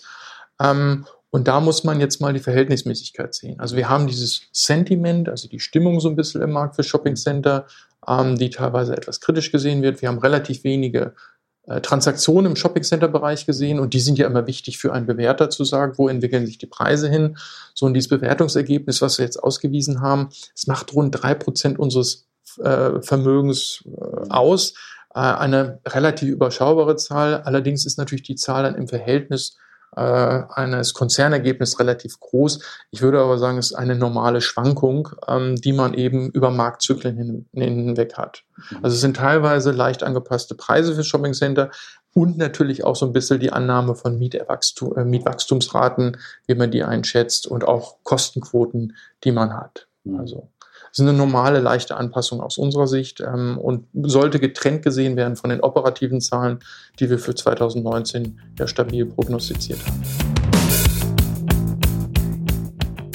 [SPEAKER 2] Ähm, und da muss man jetzt mal die Verhältnismäßigkeit sehen. Also wir haben dieses Sentiment, also die Stimmung so ein bisschen im Markt für Shoppingcenter, ähm, die teilweise etwas kritisch gesehen wird. Wir haben relativ wenige äh, Transaktionen im Shopping-Center-Bereich gesehen und die sind ja immer wichtig für einen Bewerter zu sagen, wo entwickeln sich die Preise hin. So und dieses Bewertungsergebnis, was wir jetzt ausgewiesen haben, es macht rund drei Prozent unseres äh, Vermögens äh, aus. Äh, eine relativ überschaubare Zahl. Allerdings ist natürlich die Zahl dann im Verhältnis äh, eines Konzernergebnisses relativ groß. Ich würde aber sagen, es ist eine normale Schwankung, ähm, die man eben über Marktzyklen hin, hinweg hat. Mhm. Also es sind teilweise leicht angepasste Preise für Shoppingcenter und natürlich auch so ein bisschen die Annahme von Mietwachstum, äh, Mietwachstumsraten, wie man die einschätzt und auch Kostenquoten, die man hat. Mhm. Also das ist eine normale, leichte Anpassung aus unserer Sicht ähm, und sollte getrennt gesehen werden von den operativen Zahlen, die wir für 2019 ja stabil prognostiziert haben.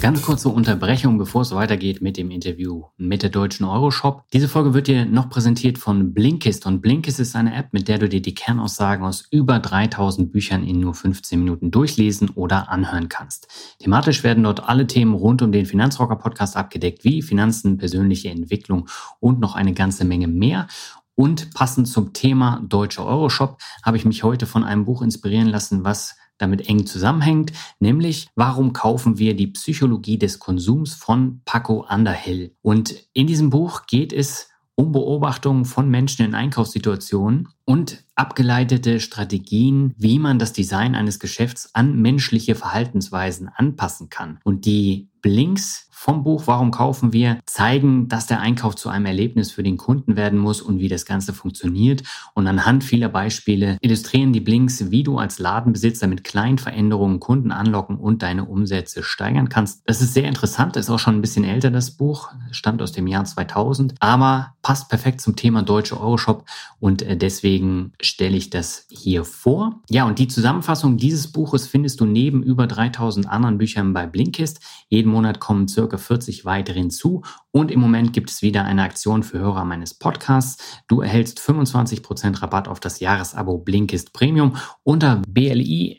[SPEAKER 1] Ganz kurze Unterbrechung, bevor es weitergeht mit dem Interview mit der deutschen Euroshop. Diese Folge wird dir noch präsentiert von Blinkist und Blinkist ist eine App, mit der du dir die Kernaussagen aus über 3000 Büchern in nur 15 Minuten durchlesen oder anhören kannst. Thematisch werden dort alle Themen rund um den Finanzrocker Podcast abgedeckt, wie Finanzen, persönliche Entwicklung und noch eine ganze Menge mehr. Und passend zum Thema deutscher Euroshop habe ich mich heute von einem Buch inspirieren lassen, was damit eng zusammenhängt, nämlich warum kaufen wir die Psychologie des Konsums von Paco Underhill. Und in diesem Buch geht es um Beobachtungen von Menschen in Einkaufssituationen und abgeleitete Strategien, wie man das Design eines Geschäfts an menschliche Verhaltensweisen anpassen kann. Und die Blinks vom Buch Warum kaufen wir zeigen, dass der Einkauf zu einem Erlebnis für den Kunden werden muss und wie das Ganze funktioniert. Und anhand vieler Beispiele illustrieren die Blinks, wie du als Ladenbesitzer mit kleinen Veränderungen Kunden anlocken und deine Umsätze steigern kannst. Das ist sehr interessant, ist auch schon ein bisschen älter, das Buch, stammt aus dem Jahr 2000, aber passt perfekt zum Thema deutsche Euroshop und äh, deswegen stelle ich das hier vor. Ja, und die Zusammenfassung dieses Buches findest du neben über 3000 anderen Büchern bei Blinkist. Jeden Monat kommen circa 40 weitere hinzu und im Moment gibt es wieder eine Aktion für Hörer meines Podcasts. Du erhältst 25% Rabatt auf das Jahresabo Blinkist Premium unter blinkist.de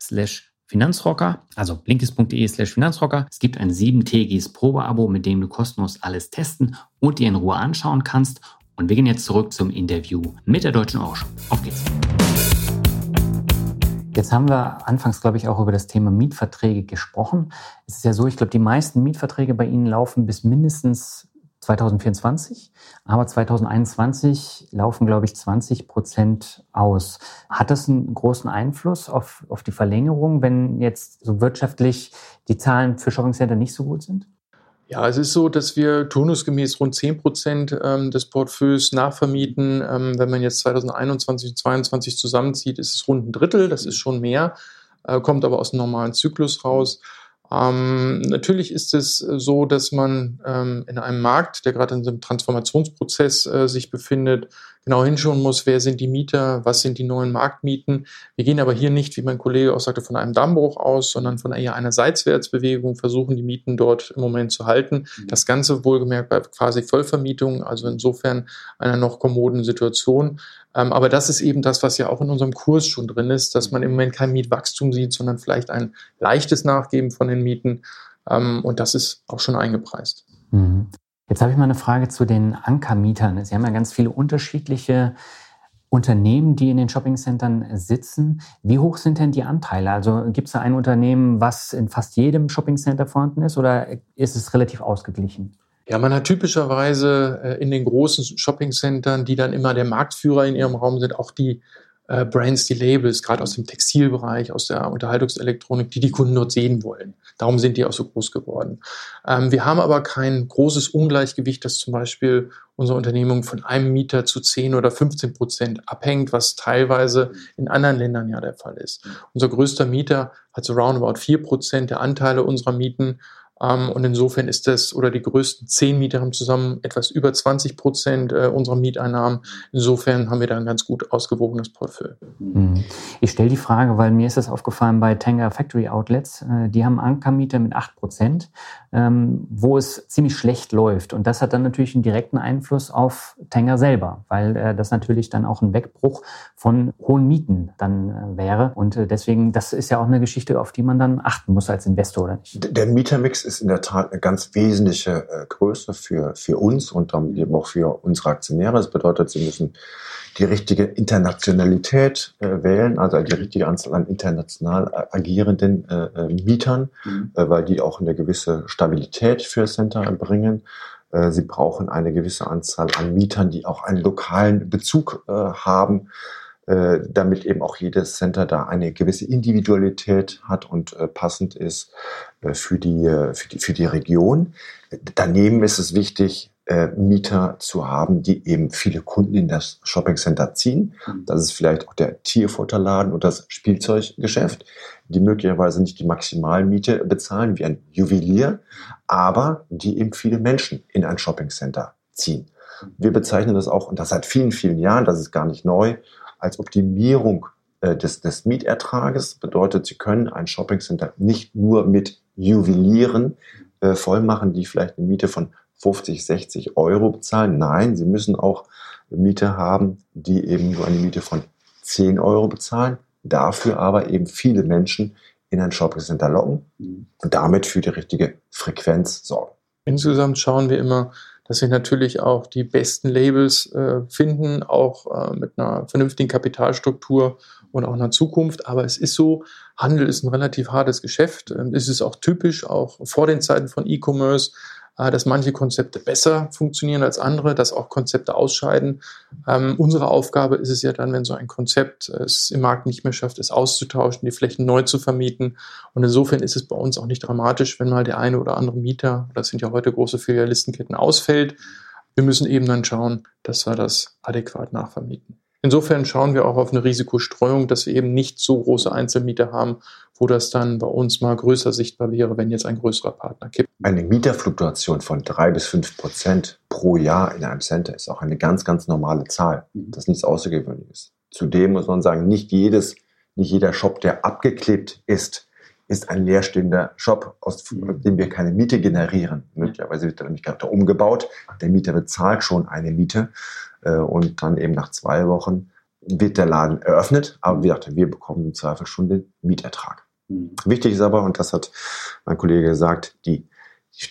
[SPEAKER 1] slash Finanzrocker, also blinkist.de slash Finanzrocker. Es gibt ein siebentägiges Probeabo, mit dem du kostenlos alles testen und dir in Ruhe anschauen kannst. Und wir gehen jetzt zurück zum Interview mit der Deutschen Orange. Auf geht's. Jetzt haben wir anfangs, glaube ich, auch über das Thema Mietverträge gesprochen. Es ist ja so, ich glaube, die meisten Mietverträge bei Ihnen laufen bis mindestens 2024, aber 2021 laufen, glaube ich, 20 Prozent aus. Hat das einen großen Einfluss auf, auf die Verlängerung, wenn jetzt so wirtschaftlich die Zahlen für Shoppingcenter nicht so gut sind?
[SPEAKER 2] Ja, es ist so, dass wir turnusgemäß rund 10 Prozent ähm, des Portfolios nachvermieten. Ähm, wenn man jetzt 2021 und 2022 zusammenzieht, ist es rund ein Drittel. Das ist schon mehr, äh, kommt aber aus dem normalen Zyklus raus. Ähm, natürlich ist es so, dass man ähm, in einem Markt, der gerade in einem Transformationsprozess äh, sich befindet, genau hinschauen muss, wer sind die Mieter, was sind die neuen Marktmieten. Wir gehen aber hier nicht, wie mein Kollege auch sagte, von einem Dammbruch aus, sondern von eher einer Seitwärtsbewegung, versuchen die Mieten dort im Moment zu halten. Mhm. Das Ganze wohlgemerkt bei quasi Vollvermietung, also insofern einer noch kommoden Situation. Ähm, aber das ist eben das, was ja auch in unserem Kurs schon drin ist, dass man im Moment kein Mietwachstum sieht, sondern vielleicht ein leichtes Nachgeben von den Mieten. Ähm, und das ist auch schon eingepreist.
[SPEAKER 1] Mhm. Jetzt habe ich mal eine Frage zu den Ankermietern. Sie haben ja ganz viele unterschiedliche Unternehmen, die in den Shoppingcentern sitzen. Wie hoch sind denn die Anteile? Also gibt es da ein Unternehmen, was in fast jedem Shoppingcenter vorhanden ist oder ist es relativ ausgeglichen?
[SPEAKER 2] Ja, man hat typischerweise äh, in den großen Shoppingcentern, die dann immer der Marktführer in ihrem Raum sind, auch die äh, Brands, die Labels, gerade aus dem Textilbereich, aus der Unterhaltungselektronik, die die Kunden dort sehen wollen. Darum sind die auch so groß geworden. Ähm, wir haben aber kein großes Ungleichgewicht, dass zum Beispiel unsere Unternehmung von einem Mieter zu 10 oder 15 Prozent abhängt, was teilweise in anderen Ländern ja der Fall ist. Unser größter Mieter hat so roundabout 4 Prozent der Anteile unserer Mieten und insofern ist das, oder die größten zehn Mieter haben zusammen etwas über 20 Prozent äh, unserer Mieteinnahmen. Insofern haben wir da ein ganz gut ausgewogenes Portfolio.
[SPEAKER 1] Mhm. Ich stelle die Frage, weil mir ist das aufgefallen bei Tanger Factory Outlets. Äh, die haben Ankermieter mit 8 Prozent, ähm, wo es ziemlich schlecht läuft. Und das hat dann natürlich einen direkten Einfluss auf Tanger selber, weil äh, das natürlich dann auch ein Wegbruch von hohen Mieten dann wäre. Und deswegen, das ist ja auch eine Geschichte, auf die man dann achten muss als Investor, oder nicht?
[SPEAKER 3] Der Mietermix ist ist in der Tat eine ganz wesentliche äh, Größe für, für uns und damit eben auch für unsere Aktionäre. Das bedeutet, sie müssen die richtige Internationalität äh, wählen, also die richtige Anzahl an international agierenden äh, äh, Mietern, mhm. äh, weil die auch eine gewisse Stabilität für Center bringen. Äh, sie brauchen eine gewisse Anzahl an Mietern, die auch einen lokalen Bezug äh, haben äh, damit eben auch jedes Center da eine gewisse Individualität hat und äh, passend ist äh, für, die, für, die, für die Region. Daneben ist es wichtig, Mieter zu haben, die eben viele Kunden in das Shoppingcenter ziehen. Mhm. Das ist vielleicht auch der Tierfutterladen oder das Spielzeuggeschäft, die möglicherweise nicht die Maximalmiete bezahlen wie ein Juwelier, aber die eben viele Menschen in ein Shoppingcenter ziehen. Wir bezeichnen das auch, und das seit vielen, vielen Jahren, das ist gar nicht neu, als Optimierung äh, des, des Mietertrages. Bedeutet, Sie können ein Shoppingcenter nicht nur mit Juwelieren äh, vollmachen, die vielleicht eine Miete von 50, 60 Euro bezahlen. Nein, Sie müssen auch Miete haben, die eben nur eine Miete von 10 Euro bezahlen. Dafür aber eben viele Menschen in ein Shoppingcenter locken und damit für die richtige Frequenz sorgen.
[SPEAKER 2] Insgesamt schauen wir immer, dass wir natürlich auch die besten Labels äh, finden, auch äh, mit einer vernünftigen Kapitalstruktur und auch einer Zukunft. Aber es ist so, Handel ist ein relativ hartes Geschäft. Ähm, es ist auch typisch, auch vor den Zeiten von E-Commerce, dass manche Konzepte besser funktionieren als andere, dass auch Konzepte ausscheiden. Ähm, unsere Aufgabe ist es ja dann, wenn so ein Konzept es im Markt nicht mehr schafft, es auszutauschen, die Flächen neu zu vermieten. Und insofern ist es bei uns auch nicht dramatisch, wenn mal der eine oder andere Mieter, das sind ja heute große Filialistenketten, ausfällt. Wir müssen eben dann schauen, dass wir das adäquat nachvermieten. Insofern schauen wir auch auf eine Risikostreuung, dass wir eben nicht so große Einzelmieter haben, wo das dann bei uns mal größer sichtbar wäre, wenn jetzt ein größerer Partner kippt.
[SPEAKER 3] Eine Mieterfluktuation von drei bis fünf Prozent pro Jahr in einem Center ist auch eine ganz, ganz normale Zahl. Mhm. Das ist nichts Außergewöhnliches. Zudem muss man sagen, nicht jedes, nicht jeder Shop, der abgeklebt ist, ist ein leerstehender Shop, aus mhm. dem wir keine Miete generieren. Möglicherweise wird er nämlich gerade umgebaut. Der Mieter bezahlt schon eine Miete. Äh, und dann eben nach zwei Wochen wird der Laden eröffnet, aber wie gesagt, wir bekommen im Zweifel schon den Mietertrag. Wichtig ist aber, und das hat mein Kollege gesagt, die,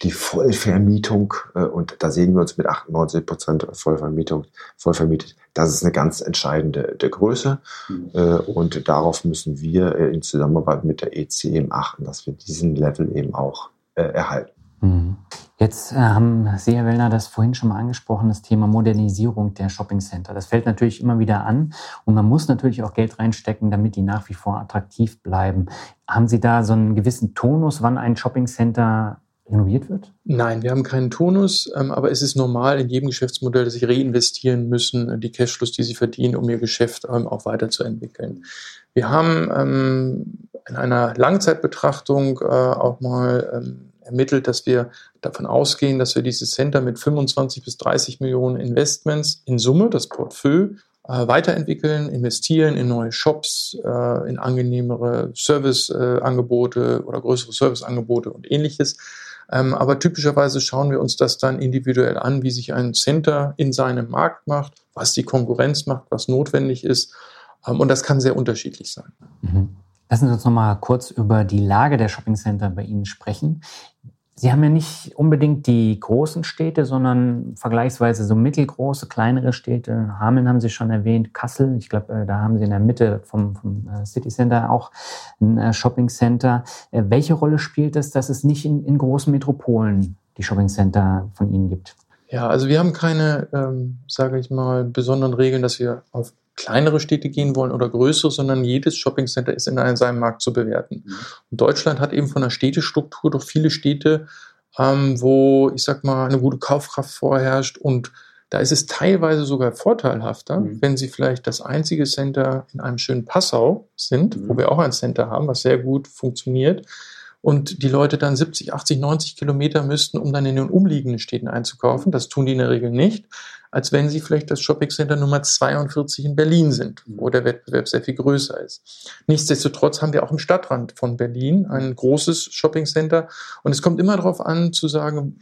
[SPEAKER 3] die Vollvermietung, äh, und da sehen wir uns mit 98 Prozent Vollvermietung, vollvermietet, das ist eine ganz entscheidende der Größe. Mhm. Äh, und darauf müssen wir in Zusammenarbeit mit der ECM achten, dass wir diesen Level eben auch erhalten.
[SPEAKER 1] Mhm. Jetzt äh, haben Sie, Herr Wellner, das vorhin schon mal angesprochen, das Thema Modernisierung der Shoppingcenter. Das fällt natürlich immer wieder an und man muss natürlich auch Geld reinstecken, damit die nach wie vor attraktiv bleiben. Haben Sie da so einen gewissen Tonus, wann ein Shoppingcenter renoviert wird?
[SPEAKER 2] Nein, wir haben keinen Tonus, ähm, aber es ist normal in jedem Geschäftsmodell, dass sie reinvestieren müssen, äh, die Cashflows, die sie verdienen, um ihr Geschäft ähm, auch weiterzuentwickeln. Wir haben ähm, in einer Langzeitbetrachtung äh, auch mal ermittelt, dass wir davon ausgehen, dass wir dieses Center mit 25 bis 30 Millionen Investments in Summe, das Portfolio, äh, weiterentwickeln, investieren in neue Shops, äh, in angenehmere Serviceangebote oder größere Serviceangebote und ähnliches. Ähm, aber typischerweise schauen wir uns das dann individuell an, wie sich ein Center in seinem Markt macht, was die Konkurrenz macht, was notwendig ist. Ähm, und das kann sehr unterschiedlich sein.
[SPEAKER 1] Mhm. Lassen Sie uns noch mal kurz über die Lage der Shoppingcenter bei Ihnen sprechen. Sie haben ja nicht unbedingt die großen Städte, sondern vergleichsweise so mittelgroße, kleinere Städte. Hameln haben Sie schon erwähnt, Kassel. Ich glaube, äh, da haben Sie in der Mitte vom, vom äh, City Center auch ein äh, Shopping Center. Welche Rolle spielt es, dass es nicht in, in großen Metropolen die Shopping Center von Ihnen gibt?
[SPEAKER 2] Ja, also wir haben keine, ähm, sage ich mal, besonderen Regeln, dass wir auf kleinere Städte gehen wollen oder größere, sondern jedes Shoppingcenter ist in einem, seinem Markt zu bewerten. Mhm. Und Deutschland hat eben von der Städtestruktur doch viele Städte, ähm, wo, ich sag mal, eine gute Kaufkraft vorherrscht und da ist es teilweise sogar vorteilhafter, mhm. wenn Sie vielleicht das einzige Center in einem schönen Passau sind, mhm. wo wir auch ein Center haben, was sehr gut funktioniert, und die Leute dann 70, 80, 90 Kilometer müssten, um dann in den umliegenden Städten einzukaufen. Das tun die in der Regel nicht, als wenn sie vielleicht das Shoppingcenter Nummer 42 in Berlin sind, wo der Wettbewerb sehr viel größer ist. Nichtsdestotrotz haben wir auch im Stadtrand von Berlin ein großes Shoppingcenter und es kommt immer darauf an, zu sagen,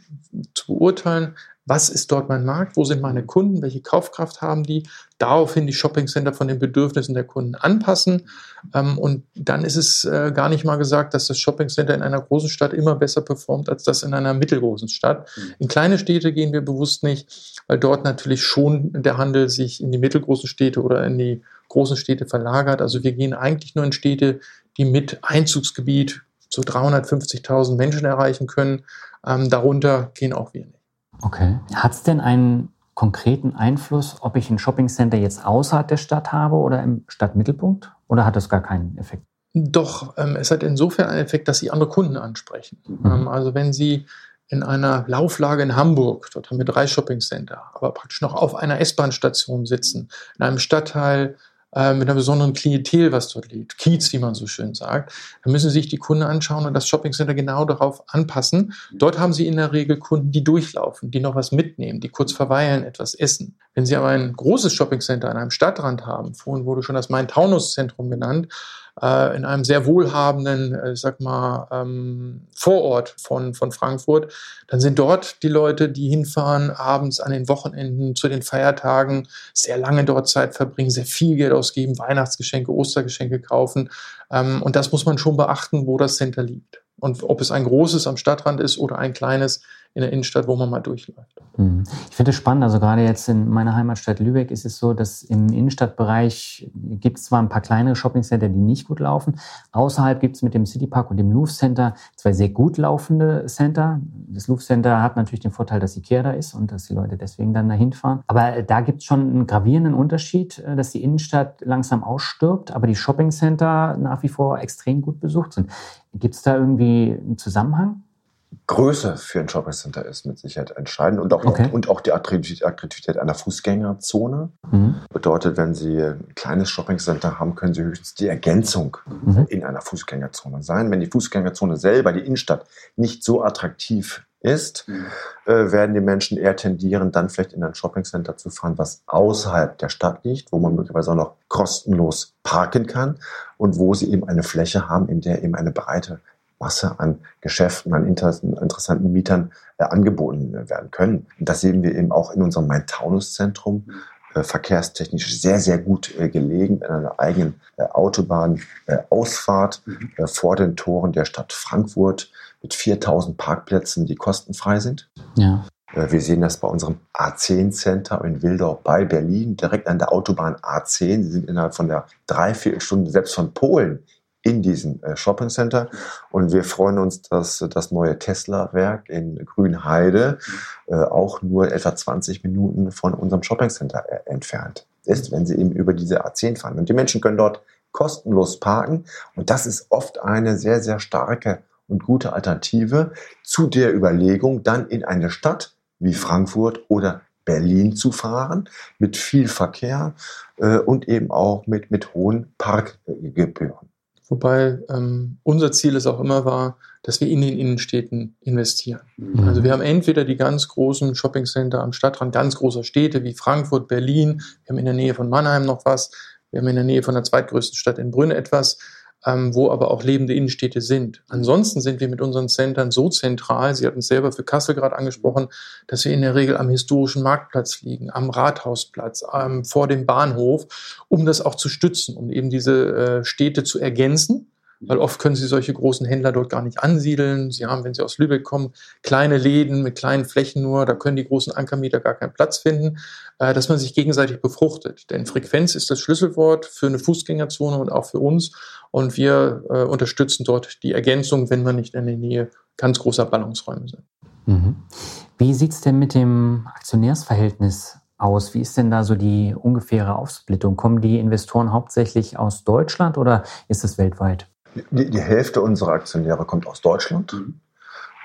[SPEAKER 2] zu beurteilen, was ist dort mein Markt, wo sind meine Kunden, welche Kaufkraft haben die, daraufhin die Shoppingcenter von den Bedürfnissen der Kunden anpassen. Ähm, und dann ist es äh, gar nicht mal gesagt, dass das Shoppingcenter in einer großen Stadt immer besser performt als das in einer mittelgroßen Stadt. Mhm. In kleine Städte gehen wir bewusst nicht, weil dort natürlich schon der Handel sich in die mittelgroßen Städte oder in die großen Städte verlagert. Also wir gehen eigentlich nur in Städte, die mit Einzugsgebiet so 350.000 Menschen erreichen können. Ähm, darunter gehen auch wir nicht.
[SPEAKER 1] Okay. Hat es denn einen konkreten Einfluss, ob ich ein Shoppingcenter jetzt außerhalb der Stadt habe oder im Stadtmittelpunkt? Oder hat das gar keinen Effekt?
[SPEAKER 2] Doch, ähm, es hat insofern einen Effekt, dass Sie andere Kunden ansprechen. Mhm. Ähm, also wenn Sie in einer Lauflage in Hamburg, dort haben wir drei Shoppingcenter, aber praktisch noch auf einer S-Bahn-Station sitzen, in einem Stadtteil, äh, mit einer besonderen Klientel, was dort liegt, Kiez, wie man so schön sagt, dann müssen Sie sich die Kunden anschauen und das Shoppingcenter genau darauf anpassen. Dort haben Sie in der Regel Kunden, die durchlaufen, die noch was mitnehmen, die kurz verweilen, etwas essen. Wenn Sie aber ein großes Shoppingcenter an einem Stadtrand haben, vorhin wurde schon das Main-Taunus-Zentrum genannt, äh, in einem sehr wohlhabenden, äh, ich sag mal, ähm, Vorort von, von Frankfurt, dann sind dort die Leute, die hinfahren, abends an den Wochenenden, zu den Feiertagen, sehr lange dort Zeit verbringen, sehr viel Geld ausgeben, Weihnachtsgeschenke, Ostergeschenke kaufen. Ähm, und das muss man schon beachten, wo das Center liegt. Und ob es ein großes am Stadtrand ist oder ein kleines, in der Innenstadt, wo man mal durchläuft.
[SPEAKER 1] Mhm. Ich finde es spannend, also gerade jetzt in meiner Heimatstadt Lübeck ist es so, dass im Innenstadtbereich gibt es zwar ein paar kleinere Shoppingcenter, die nicht gut laufen. Außerhalb gibt es mit dem Citypark und dem Louvre Center zwei sehr gut laufende Center. Das Louvre Center hat natürlich den Vorteil, dass Ikea da ist und dass die Leute deswegen dann dahin fahren. Aber da gibt es schon einen gravierenden Unterschied, äh, dass die Innenstadt langsam ausstirbt, aber die Shoppingcenter nach wie vor extrem gut besucht sind. Gibt es da irgendwie einen Zusammenhang?
[SPEAKER 3] Größe für ein Shoppingcenter ist mit Sicherheit entscheidend und auch, okay. und auch die Attraktivität einer Fußgängerzone. Mhm. Bedeutet, wenn Sie ein kleines Shoppingcenter haben, können Sie höchstens die Ergänzung mhm. in einer Fußgängerzone sein. Wenn die Fußgängerzone selber, die Innenstadt, nicht so attraktiv ist, mhm. äh, werden die Menschen eher tendieren, dann vielleicht in ein Shoppingcenter zu fahren, was außerhalb der Stadt liegt, wo man möglicherweise auch noch kostenlos parken kann und wo sie eben eine Fläche haben, in der eben eine breite Masse an Geschäften, an interessanten Mietern äh, angeboten werden können. Und das sehen wir eben auch in unserem Main-Taunus-Zentrum, äh, verkehrstechnisch sehr, sehr gut äh, gelegen, in einer eigenen äh, Autobahnausfahrt äh, mhm. vor den Toren der Stadt Frankfurt mit 4000 Parkplätzen, die kostenfrei sind. Ja. Äh, wir sehen das bei unserem A10-Center in Wildau bei Berlin, direkt an der Autobahn A10. Sie sind innerhalb von der drei, vier Stunden selbst von Polen in diesem äh, Shopping Center. Und wir freuen uns, dass das neue Tesla-Werk in Grünheide äh, auch nur etwa 20 Minuten von unserem Shopping Center äh, entfernt ist, wenn sie eben über diese A10 fahren. Und die Menschen können dort kostenlos parken. Und das ist oft eine sehr, sehr starke und gute Alternative zu der Überlegung, dann in eine Stadt wie Frankfurt oder Berlin zu fahren, mit viel Verkehr äh, und eben auch mit, mit hohen Parkgebühren.
[SPEAKER 2] Wobei ähm, unser Ziel es auch immer war, dass wir in den Innenstädten investieren. Mhm. Also wir haben entweder die ganz großen Shoppingcenter am Stadtrand ganz großer Städte wie Frankfurt, Berlin, wir haben in der Nähe von Mannheim noch was, wir haben in der Nähe von der zweitgrößten Stadt in Brünn etwas ähm, wo aber auch lebende Innenstädte sind. Ansonsten sind wir mit unseren Centern so zentral, Sie hatten es selber für Kassel gerade angesprochen, dass wir in der Regel am historischen Marktplatz liegen, am Rathausplatz, ähm, vor dem Bahnhof, um das auch zu stützen, um eben diese äh, Städte zu ergänzen weil oft können Sie solche großen Händler dort gar nicht ansiedeln. Sie haben, wenn Sie aus Lübeck kommen, kleine Läden mit kleinen Flächen nur, da können die großen Ankermieter gar keinen Platz finden, äh, dass man sich gegenseitig befruchtet. Denn Frequenz ist das Schlüsselwort für eine Fußgängerzone und auch für uns. Und wir äh, unterstützen dort die Ergänzung, wenn wir nicht in der Nähe ganz großer Ballungsräume sind.
[SPEAKER 1] Mhm. Wie sieht's denn mit dem Aktionärsverhältnis aus? Wie ist denn da so die ungefähre Aufsplittung? Kommen die Investoren hauptsächlich aus Deutschland oder ist es weltweit?
[SPEAKER 3] Die, die Hälfte unserer Aktionäre kommt aus Deutschland. Mhm.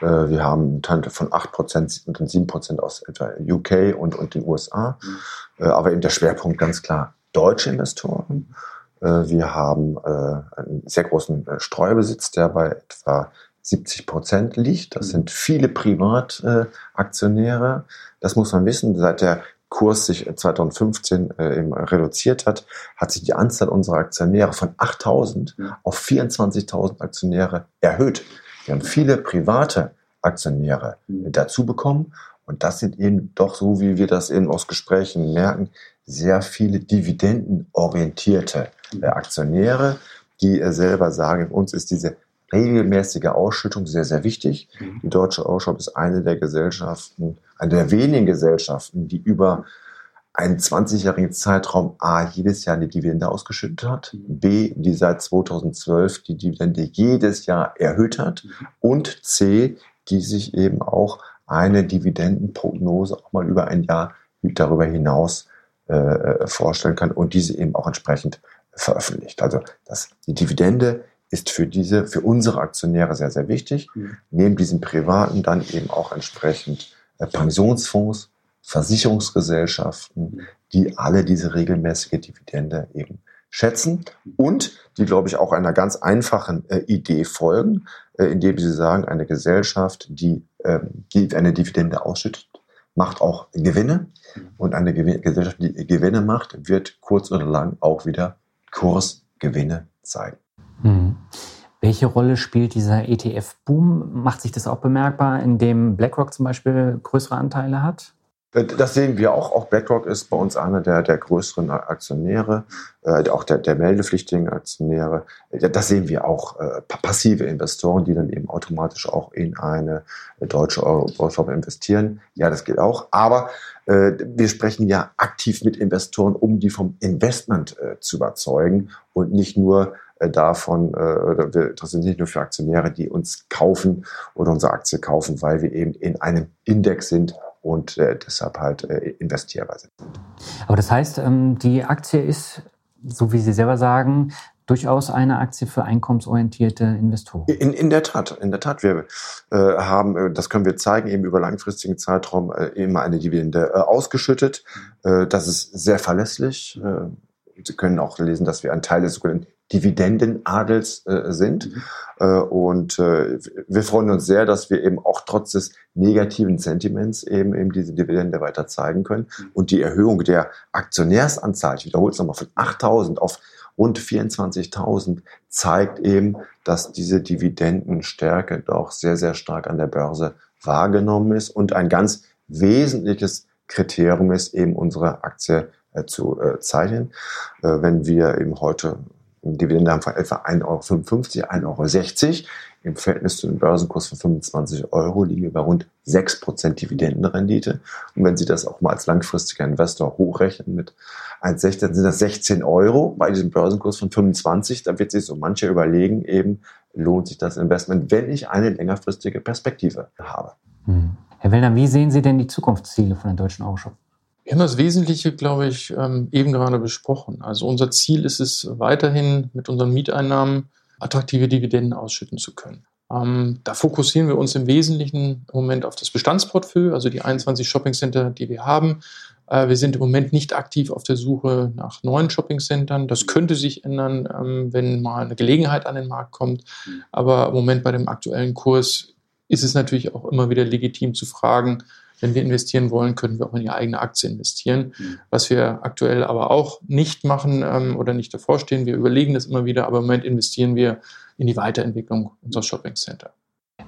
[SPEAKER 3] Äh, wir haben Teil von 8% und 7% aus etwa UK und, und den USA. Mhm. Äh, aber eben der Schwerpunkt ganz klar deutsche Investoren. Äh, wir haben einen sehr großen Streubesitz, der bei etwa 70 Prozent liegt. Das sind viele Privataktionäre. Das muss man wissen. Seit der Kurs sich 2015 äh, eben reduziert hat, hat sich die Anzahl unserer Aktionäre von 8.000 auf 24.000 Aktionäre erhöht. Wir haben viele private Aktionäre dazu bekommen und das sind eben doch so, wie wir das eben aus Gesprächen merken, sehr viele dividendenorientierte äh, Aktionäre, die äh, selber sagen, uns ist diese regelmäßige Ausschüttung sehr, sehr wichtig. Mhm. Die Deutsche Ausschau ist eine der Gesellschaften, eine der wenigen Gesellschaften, die über einen 20-jährigen Zeitraum A jedes Jahr eine Dividende ausgeschüttet hat, mhm. B, die seit 2012 die Dividende jedes Jahr erhöht hat mhm. und C, die sich eben auch eine Dividendenprognose auch mal über ein Jahr darüber hinaus äh, äh, vorstellen kann und diese eben auch entsprechend veröffentlicht. Also das, die Dividende ist für diese, für unsere Aktionäre sehr, sehr wichtig. Mhm. Neben diesen privaten dann eben auch entsprechend äh, Pensionsfonds, Versicherungsgesellschaften, mhm. die alle diese regelmäßige Dividende eben schätzen und die, glaube ich, auch einer ganz einfachen äh, Idee folgen, äh, indem sie sagen, eine Gesellschaft, die, äh, die eine Dividende ausschüttet, macht auch Gewinne. Und eine Gewin Gesellschaft, die Gewinne macht, wird kurz oder lang auch wieder Kursgewinne zeigen.
[SPEAKER 1] Hm. Welche Rolle spielt dieser ETF-Boom? Macht sich das auch bemerkbar, indem BlackRock zum Beispiel größere Anteile hat?
[SPEAKER 3] Das sehen wir auch. Auch BlackRock ist bei uns einer der, der größeren Aktionäre, äh, auch der, der meldepflichtigen Aktionäre. Das sehen wir auch. Äh, passive Investoren, die dann eben automatisch auch in eine deutsche Euro investieren. Ja, das geht auch. Aber äh, wir sprechen ja aktiv mit Investoren, um die vom Investment äh, zu überzeugen und nicht nur äh, davon, äh, das sind nicht nur für Aktionäre, die uns kaufen oder unsere Aktie kaufen, weil wir eben in einem Index sind und äh, deshalb halt äh, investierbar sind.
[SPEAKER 1] Aber das heißt, ähm, die Aktie ist, so wie Sie selber sagen, durchaus eine Aktie für einkommensorientierte Investoren.
[SPEAKER 3] In, in der Tat, in der Tat. Wir äh, haben, äh, das können wir zeigen, eben über langfristigen Zeitraum äh, immer eine Dividende äh, ausgeschüttet. Äh, das ist sehr verlässlich. Äh, Sie können auch lesen, dass wir ein Teil des sogenannten Dividendenadels äh, sind. Mhm. Äh, und äh, wir freuen uns sehr, dass wir eben auch trotz des negativen Sentiments eben, eben diese Dividende weiter zeigen können. Mhm. Und die Erhöhung der Aktionärsanzahl, ich wiederhole es nochmal, von 8.000 auf rund 24.000 zeigt eben, dass diese Dividendenstärke doch sehr, sehr stark an der Börse wahrgenommen ist und ein ganz wesentliches Kriterium ist, eben unsere Aktie äh, zu äh, zeichnen. Äh, wenn wir eben heute Dividende haben von etwa 1,55 Euro, 1,60 Euro. Im Verhältnis zu einem Börsenkurs von 25 Euro liegen wir bei rund 6% Dividendenrendite. Und wenn Sie das auch mal als langfristiger Investor hochrechnen mit 1,60, dann sind das 16 Euro bei diesem Börsenkurs von 25. Da wird sich so mancher überlegen, eben lohnt sich das Investment, wenn ich eine längerfristige Perspektive habe.
[SPEAKER 1] Hm. Herr Wellner, wie sehen Sie denn die Zukunftsziele von der Deutschen Ausschau?
[SPEAKER 2] Wir haben das Wesentliche, glaube ich, ähm, eben gerade besprochen. Also unser Ziel ist es weiterhin mit unseren Mieteinnahmen attraktive Dividenden ausschütten zu können. Ähm, da fokussieren wir uns im Wesentlichen im Moment auf das Bestandsportfolio, also die 21 Shoppingcenter, die wir haben. Äh, wir sind im Moment nicht aktiv auf der Suche nach neuen Shoppingcentern. Das könnte sich ändern, ähm, wenn mal eine Gelegenheit an den Markt kommt. Aber im Moment bei dem aktuellen Kurs ist es natürlich auch immer wieder legitim zu fragen, wenn wir investieren wollen, können wir auch in die eigene Aktie investieren. Mhm. Was wir aktuell aber auch nicht machen ähm, oder nicht davor stehen. Wir überlegen das immer wieder, aber im Moment investieren wir in die Weiterentwicklung unserer Shopping Center.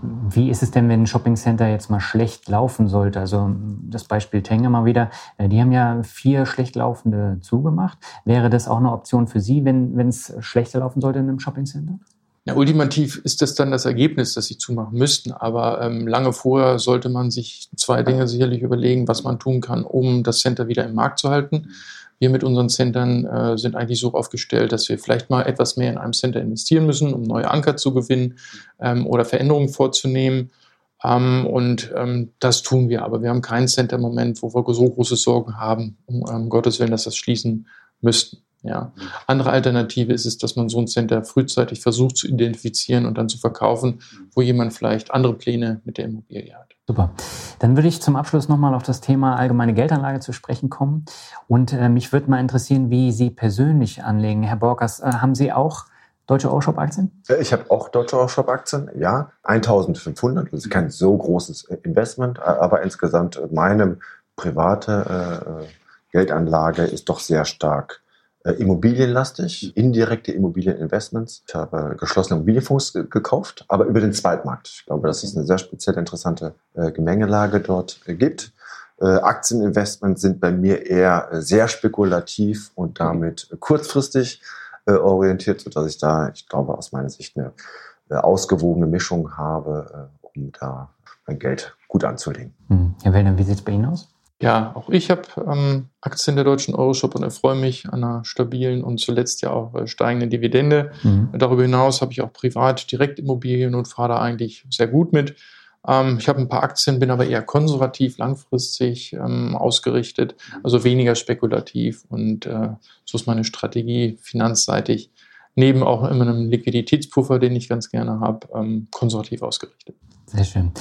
[SPEAKER 1] Wie ist es denn, wenn ein Shoppingcenter jetzt mal schlecht laufen sollte? Also das Beispiel Tenge mal wieder. Äh, die haben ja vier schlecht laufende zugemacht. Wäre das auch eine Option für Sie, wenn es schlechter laufen sollte in einem Shoppingcenter?
[SPEAKER 2] Ja, ultimativ ist das dann das Ergebnis, das sie zumachen müssten. Aber ähm, lange vorher sollte man sich zwei Dinge sicherlich überlegen, was man tun kann, um das Center wieder im Markt zu halten. Wir mit unseren Centern äh, sind eigentlich so aufgestellt, dass wir vielleicht mal etwas mehr in einem Center investieren müssen, um neue Anker zu gewinnen ähm, oder Veränderungen vorzunehmen. Ähm, und ähm, das tun wir. Aber wir haben kein Center im Moment, wo wir so große Sorgen haben, um ähm, Gottes Willen, dass das schließen müssten. Ja. Andere Alternative ist es, dass man so ein Center frühzeitig versucht zu identifizieren und dann zu verkaufen, wo jemand vielleicht andere Pläne mit der Immobilie hat.
[SPEAKER 1] Super. Dann würde ich zum Abschluss nochmal auf das Thema allgemeine Geldanlage zu sprechen kommen. Und äh, mich würde mal interessieren, wie Sie persönlich anlegen. Herr Borgers, äh, haben Sie auch deutsche Euroshop-Aktien?
[SPEAKER 3] Äh, ich habe auch deutsche Euroshop-Aktien, ja. 1500, das ist kein so großes äh, Investment, aber insgesamt meine private äh, Geldanlage ist doch sehr stark äh, immobilienlastig, indirekte Immobilieninvestments. Ich habe geschlossene Immobilienfonds gekauft, aber über den Zweitmarkt. Ich glaube, dass es eine sehr spezielle, interessante äh, Gemengelage dort äh, gibt. Aktieninvestments sind bei mir eher sehr spekulativ und damit kurzfristig orientiert, sodass ich da, ich glaube, aus meiner Sicht eine ausgewogene Mischung habe, um da mein Geld gut anzulegen.
[SPEAKER 1] Hm. Herr Wellner, wie sieht es bei Ihnen aus?
[SPEAKER 2] Ja, auch ich habe ähm, Aktien der deutschen Euroshop und erfreue mich an einer stabilen und zuletzt ja auch äh, steigenden Dividende. Mhm. Darüber hinaus habe ich auch privat Direktimmobilien und fahre da eigentlich sehr gut mit. Ähm, ich habe ein paar Aktien, bin aber eher konservativ, langfristig ähm, ausgerichtet, also weniger spekulativ und äh, so ist meine Strategie finanzseitig neben auch immer einem Liquiditätspuffer, den ich ganz gerne habe, ähm, konservativ ausgerichtet.
[SPEAKER 1] Sehr schön.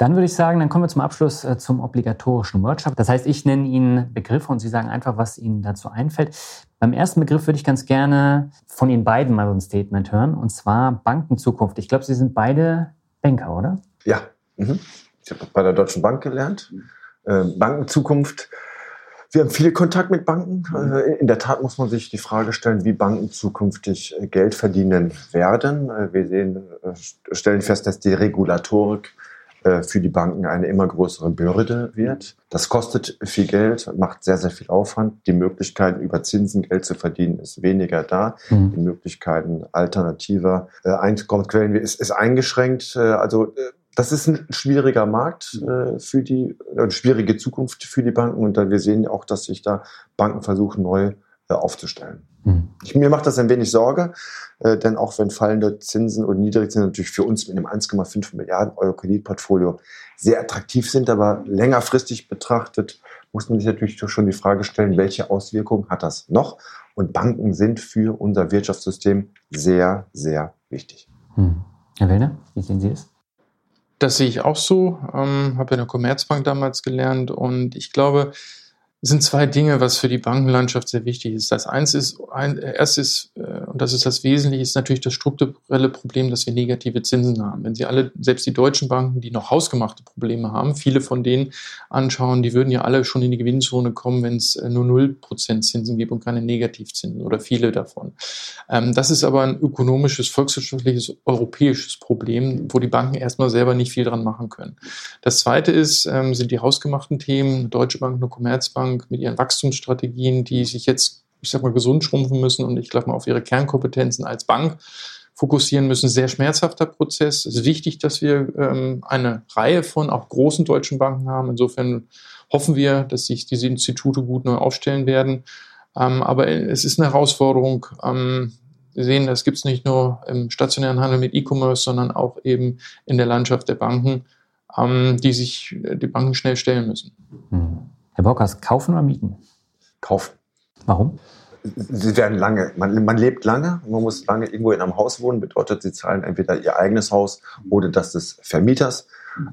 [SPEAKER 1] Dann würde ich sagen, dann kommen wir zum Abschluss äh, zum obligatorischen Workshop. Das heißt, ich nenne Ihnen Begriffe und Sie sagen einfach, was Ihnen dazu einfällt. Beim ersten Begriff würde ich ganz gerne von Ihnen beiden mal so ein Statement hören, und zwar Bankenzukunft. Ich glaube, Sie sind beide Banker, oder?
[SPEAKER 3] Ja. Mhm. Ich habe bei der Deutschen Bank gelernt. Äh, Bankenzukunft wir haben viel Kontakt mit Banken. Äh, in der Tat muss man sich die Frage stellen, wie Banken zukünftig Geld verdienen werden. Wir sehen, stellen fest, dass die Regulatorik für die Banken eine immer größere Bürde wird. Das kostet viel Geld, macht sehr, sehr viel Aufwand. Die Möglichkeiten, über Zinsen Geld zu verdienen, ist weniger da. Mhm. Die Möglichkeiten alternativer Einkommensquellen ist, ist eingeschränkt. Also das ist ein schwieriger Markt äh, für die, eine schwierige Zukunft für die Banken und da wir sehen auch, dass sich da Banken versuchen, neu äh, aufzustellen. Mhm. Ich, mir macht das ein wenig Sorge, äh, denn auch wenn fallende Zinsen und Niedrigzinsen natürlich für uns mit einem 1,5 Milliarden Euro Kreditportfolio sehr attraktiv sind, aber längerfristig betrachtet muss man sich natürlich schon die Frage stellen, welche Auswirkungen hat das noch? Und Banken sind für unser Wirtschaftssystem sehr, sehr wichtig.
[SPEAKER 1] Hm. Herr Wellner, wie sehen Sie es?
[SPEAKER 2] Das sehe ich auch so. Ähm, habe ja in der Commerzbank damals gelernt und ich glaube, es sind zwei Dinge, was für die Bankenlandschaft sehr wichtig ist. Das eins ist, ein, erstes, äh, und das ist das Wesentliche, ist natürlich das strukturelle Problem, dass wir negative Zinsen haben. Wenn Sie alle, selbst die deutschen Banken, die noch hausgemachte Probleme haben, viele von denen anschauen, die würden ja alle schon in die Gewinnzone kommen, wenn es äh, nur 0% Zinsen gibt und keine Negativzinsen oder viele davon. Ähm, das ist aber ein ökonomisches, volkswirtschaftliches, europäisches Problem, wo die Banken erstmal selber nicht viel dran machen können. Das zweite ist, ähm, sind die hausgemachten Themen, Deutsche Bank, eine Commerzbank, Bank mit ihren Wachstumsstrategien, die sich jetzt, ich sag mal, gesund schrumpfen müssen und ich glaube mal auf ihre Kernkompetenzen als Bank fokussieren müssen. Sehr schmerzhafter Prozess. Es ist wichtig, dass wir ähm, eine Reihe von auch großen deutschen Banken haben. Insofern hoffen wir, dass sich diese Institute gut neu aufstellen werden. Ähm, aber es ist eine Herausforderung. Ähm, wir sehen, das gibt es nicht nur im stationären Handel mit E-Commerce, sondern auch eben in der Landschaft der Banken, ähm, die sich die Banken schnell stellen müssen.
[SPEAKER 1] Hm. Herr Borkas, kaufen oder mieten?
[SPEAKER 3] Kaufen.
[SPEAKER 1] Warum?
[SPEAKER 3] Sie werden lange, man, man, lebt lange, man muss lange irgendwo in einem Haus wohnen, bedeutet, sie zahlen entweder ihr eigenes Haus oder das des Vermieters.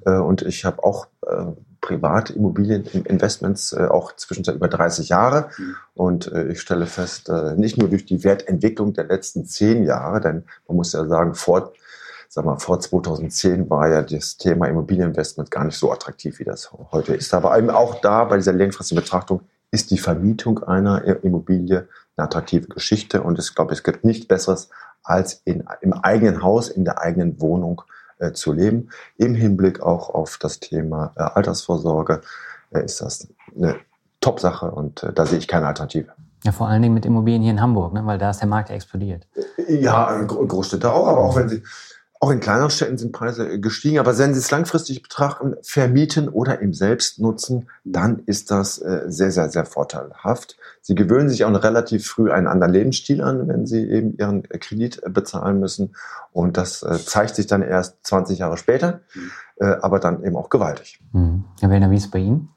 [SPEAKER 3] Äh, und ich habe auch äh, private Immobilieninvestments, äh, auch zwischenzeitlich über 30 Jahre. Und äh, ich stelle fest, äh, nicht nur durch die Wertentwicklung der letzten zehn Jahre, denn man muss ja sagen, vor sag mal, vor 2010 war ja das Thema Immobilieninvestment gar nicht so attraktiv, wie das heute ist. Aber eben auch da bei dieser langfristigen Betrachtung ist die Vermietung einer Immobilie eine attraktive Geschichte. Und ich glaube, es gibt nichts Besseres, als in, im eigenen Haus, in der eigenen Wohnung äh, zu leben. Im Hinblick auch auf das Thema äh, Altersvorsorge äh, ist das eine Top-Sache und äh, da sehe ich keine Alternative.
[SPEAKER 1] Ja, vor allen Dingen mit Immobilien hier in Hamburg, ne? weil da ist der Markt ja explodiert.
[SPEAKER 3] Ja, Großstädte auch, aber auch wenn Sie, auch in kleineren Städten sind Preise gestiegen, aber wenn Sie es langfristig betrachten, vermieten oder im selbst nutzen, dann ist das äh, sehr, sehr, sehr vorteilhaft. Sie gewöhnen sich auch relativ früh einen anderen Lebensstil an, wenn Sie eben Ihren Kredit äh, bezahlen müssen. Und das äh, zeigt sich dann erst 20 Jahre später, mhm. aber dann eben auch gewaltig.
[SPEAKER 1] Mhm. Herr Werner, wie ist es bei Ihnen?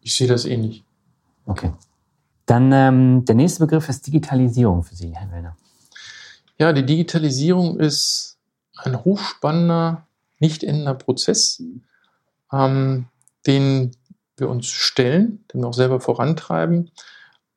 [SPEAKER 2] Ich sehe das ähnlich.
[SPEAKER 1] Okay. Dann ähm, der nächste Begriff ist Digitalisierung für Sie, Herr Werner.
[SPEAKER 2] Ja, die Digitalisierung ist ein hochspannender, nicht endender Prozess, ähm, den wir uns stellen, den wir auch selber vorantreiben.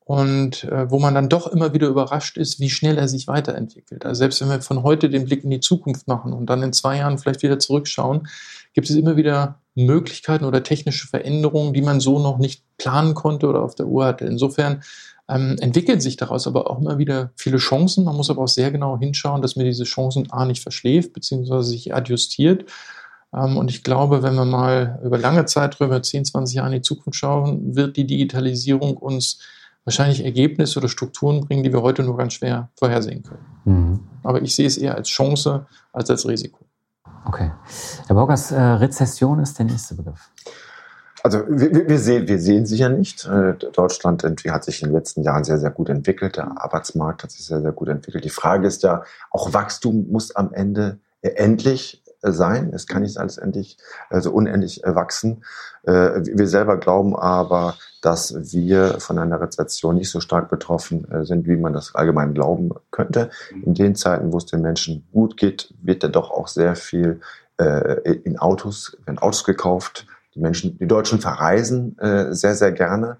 [SPEAKER 2] und äh, wo man dann doch immer wieder überrascht ist, wie schnell er sich weiterentwickelt. Also selbst wenn wir von heute den Blick in die Zukunft machen und dann in zwei Jahren vielleicht wieder zurückschauen, gibt es immer wieder Möglichkeiten oder technische Veränderungen, die man so noch nicht planen konnte oder auf der Uhr hatte. Insofern ähm, entwickeln sich daraus aber auch immer wieder viele Chancen. Man muss aber auch sehr genau hinschauen, dass man diese Chancen A nicht verschläft, beziehungsweise sich adjustiert. Ähm, und ich glaube, wenn wir mal über lange Zeiträume, 10, 20 Jahre in die Zukunft schauen, wird die Digitalisierung uns wahrscheinlich Ergebnisse oder Strukturen bringen, die wir heute nur ganz schwer vorhersehen können. Mhm. Aber ich sehe es eher als Chance als als Risiko.
[SPEAKER 1] Okay. Herr Borgers, äh, Rezession ist der nächste Begriff.
[SPEAKER 3] Also wir, wir, sehen, wir sehen sie ja nicht. Äh, Deutschland hat sich in den letzten Jahren sehr, sehr gut entwickelt. Der Arbeitsmarkt hat sich sehr, sehr gut entwickelt. Die Frage ist ja, auch Wachstum muss am Ende endlich sein. Es kann nicht alles endlich, also unendlich äh, wachsen. Äh, wir selber glauben aber, dass wir von einer Rezession nicht so stark betroffen äh, sind, wie man das allgemein glauben könnte. In den Zeiten, wo es den Menschen gut geht, wird da doch auch sehr viel in Autos, werden Autos gekauft. Die Menschen, die Deutschen verreisen sehr, sehr gerne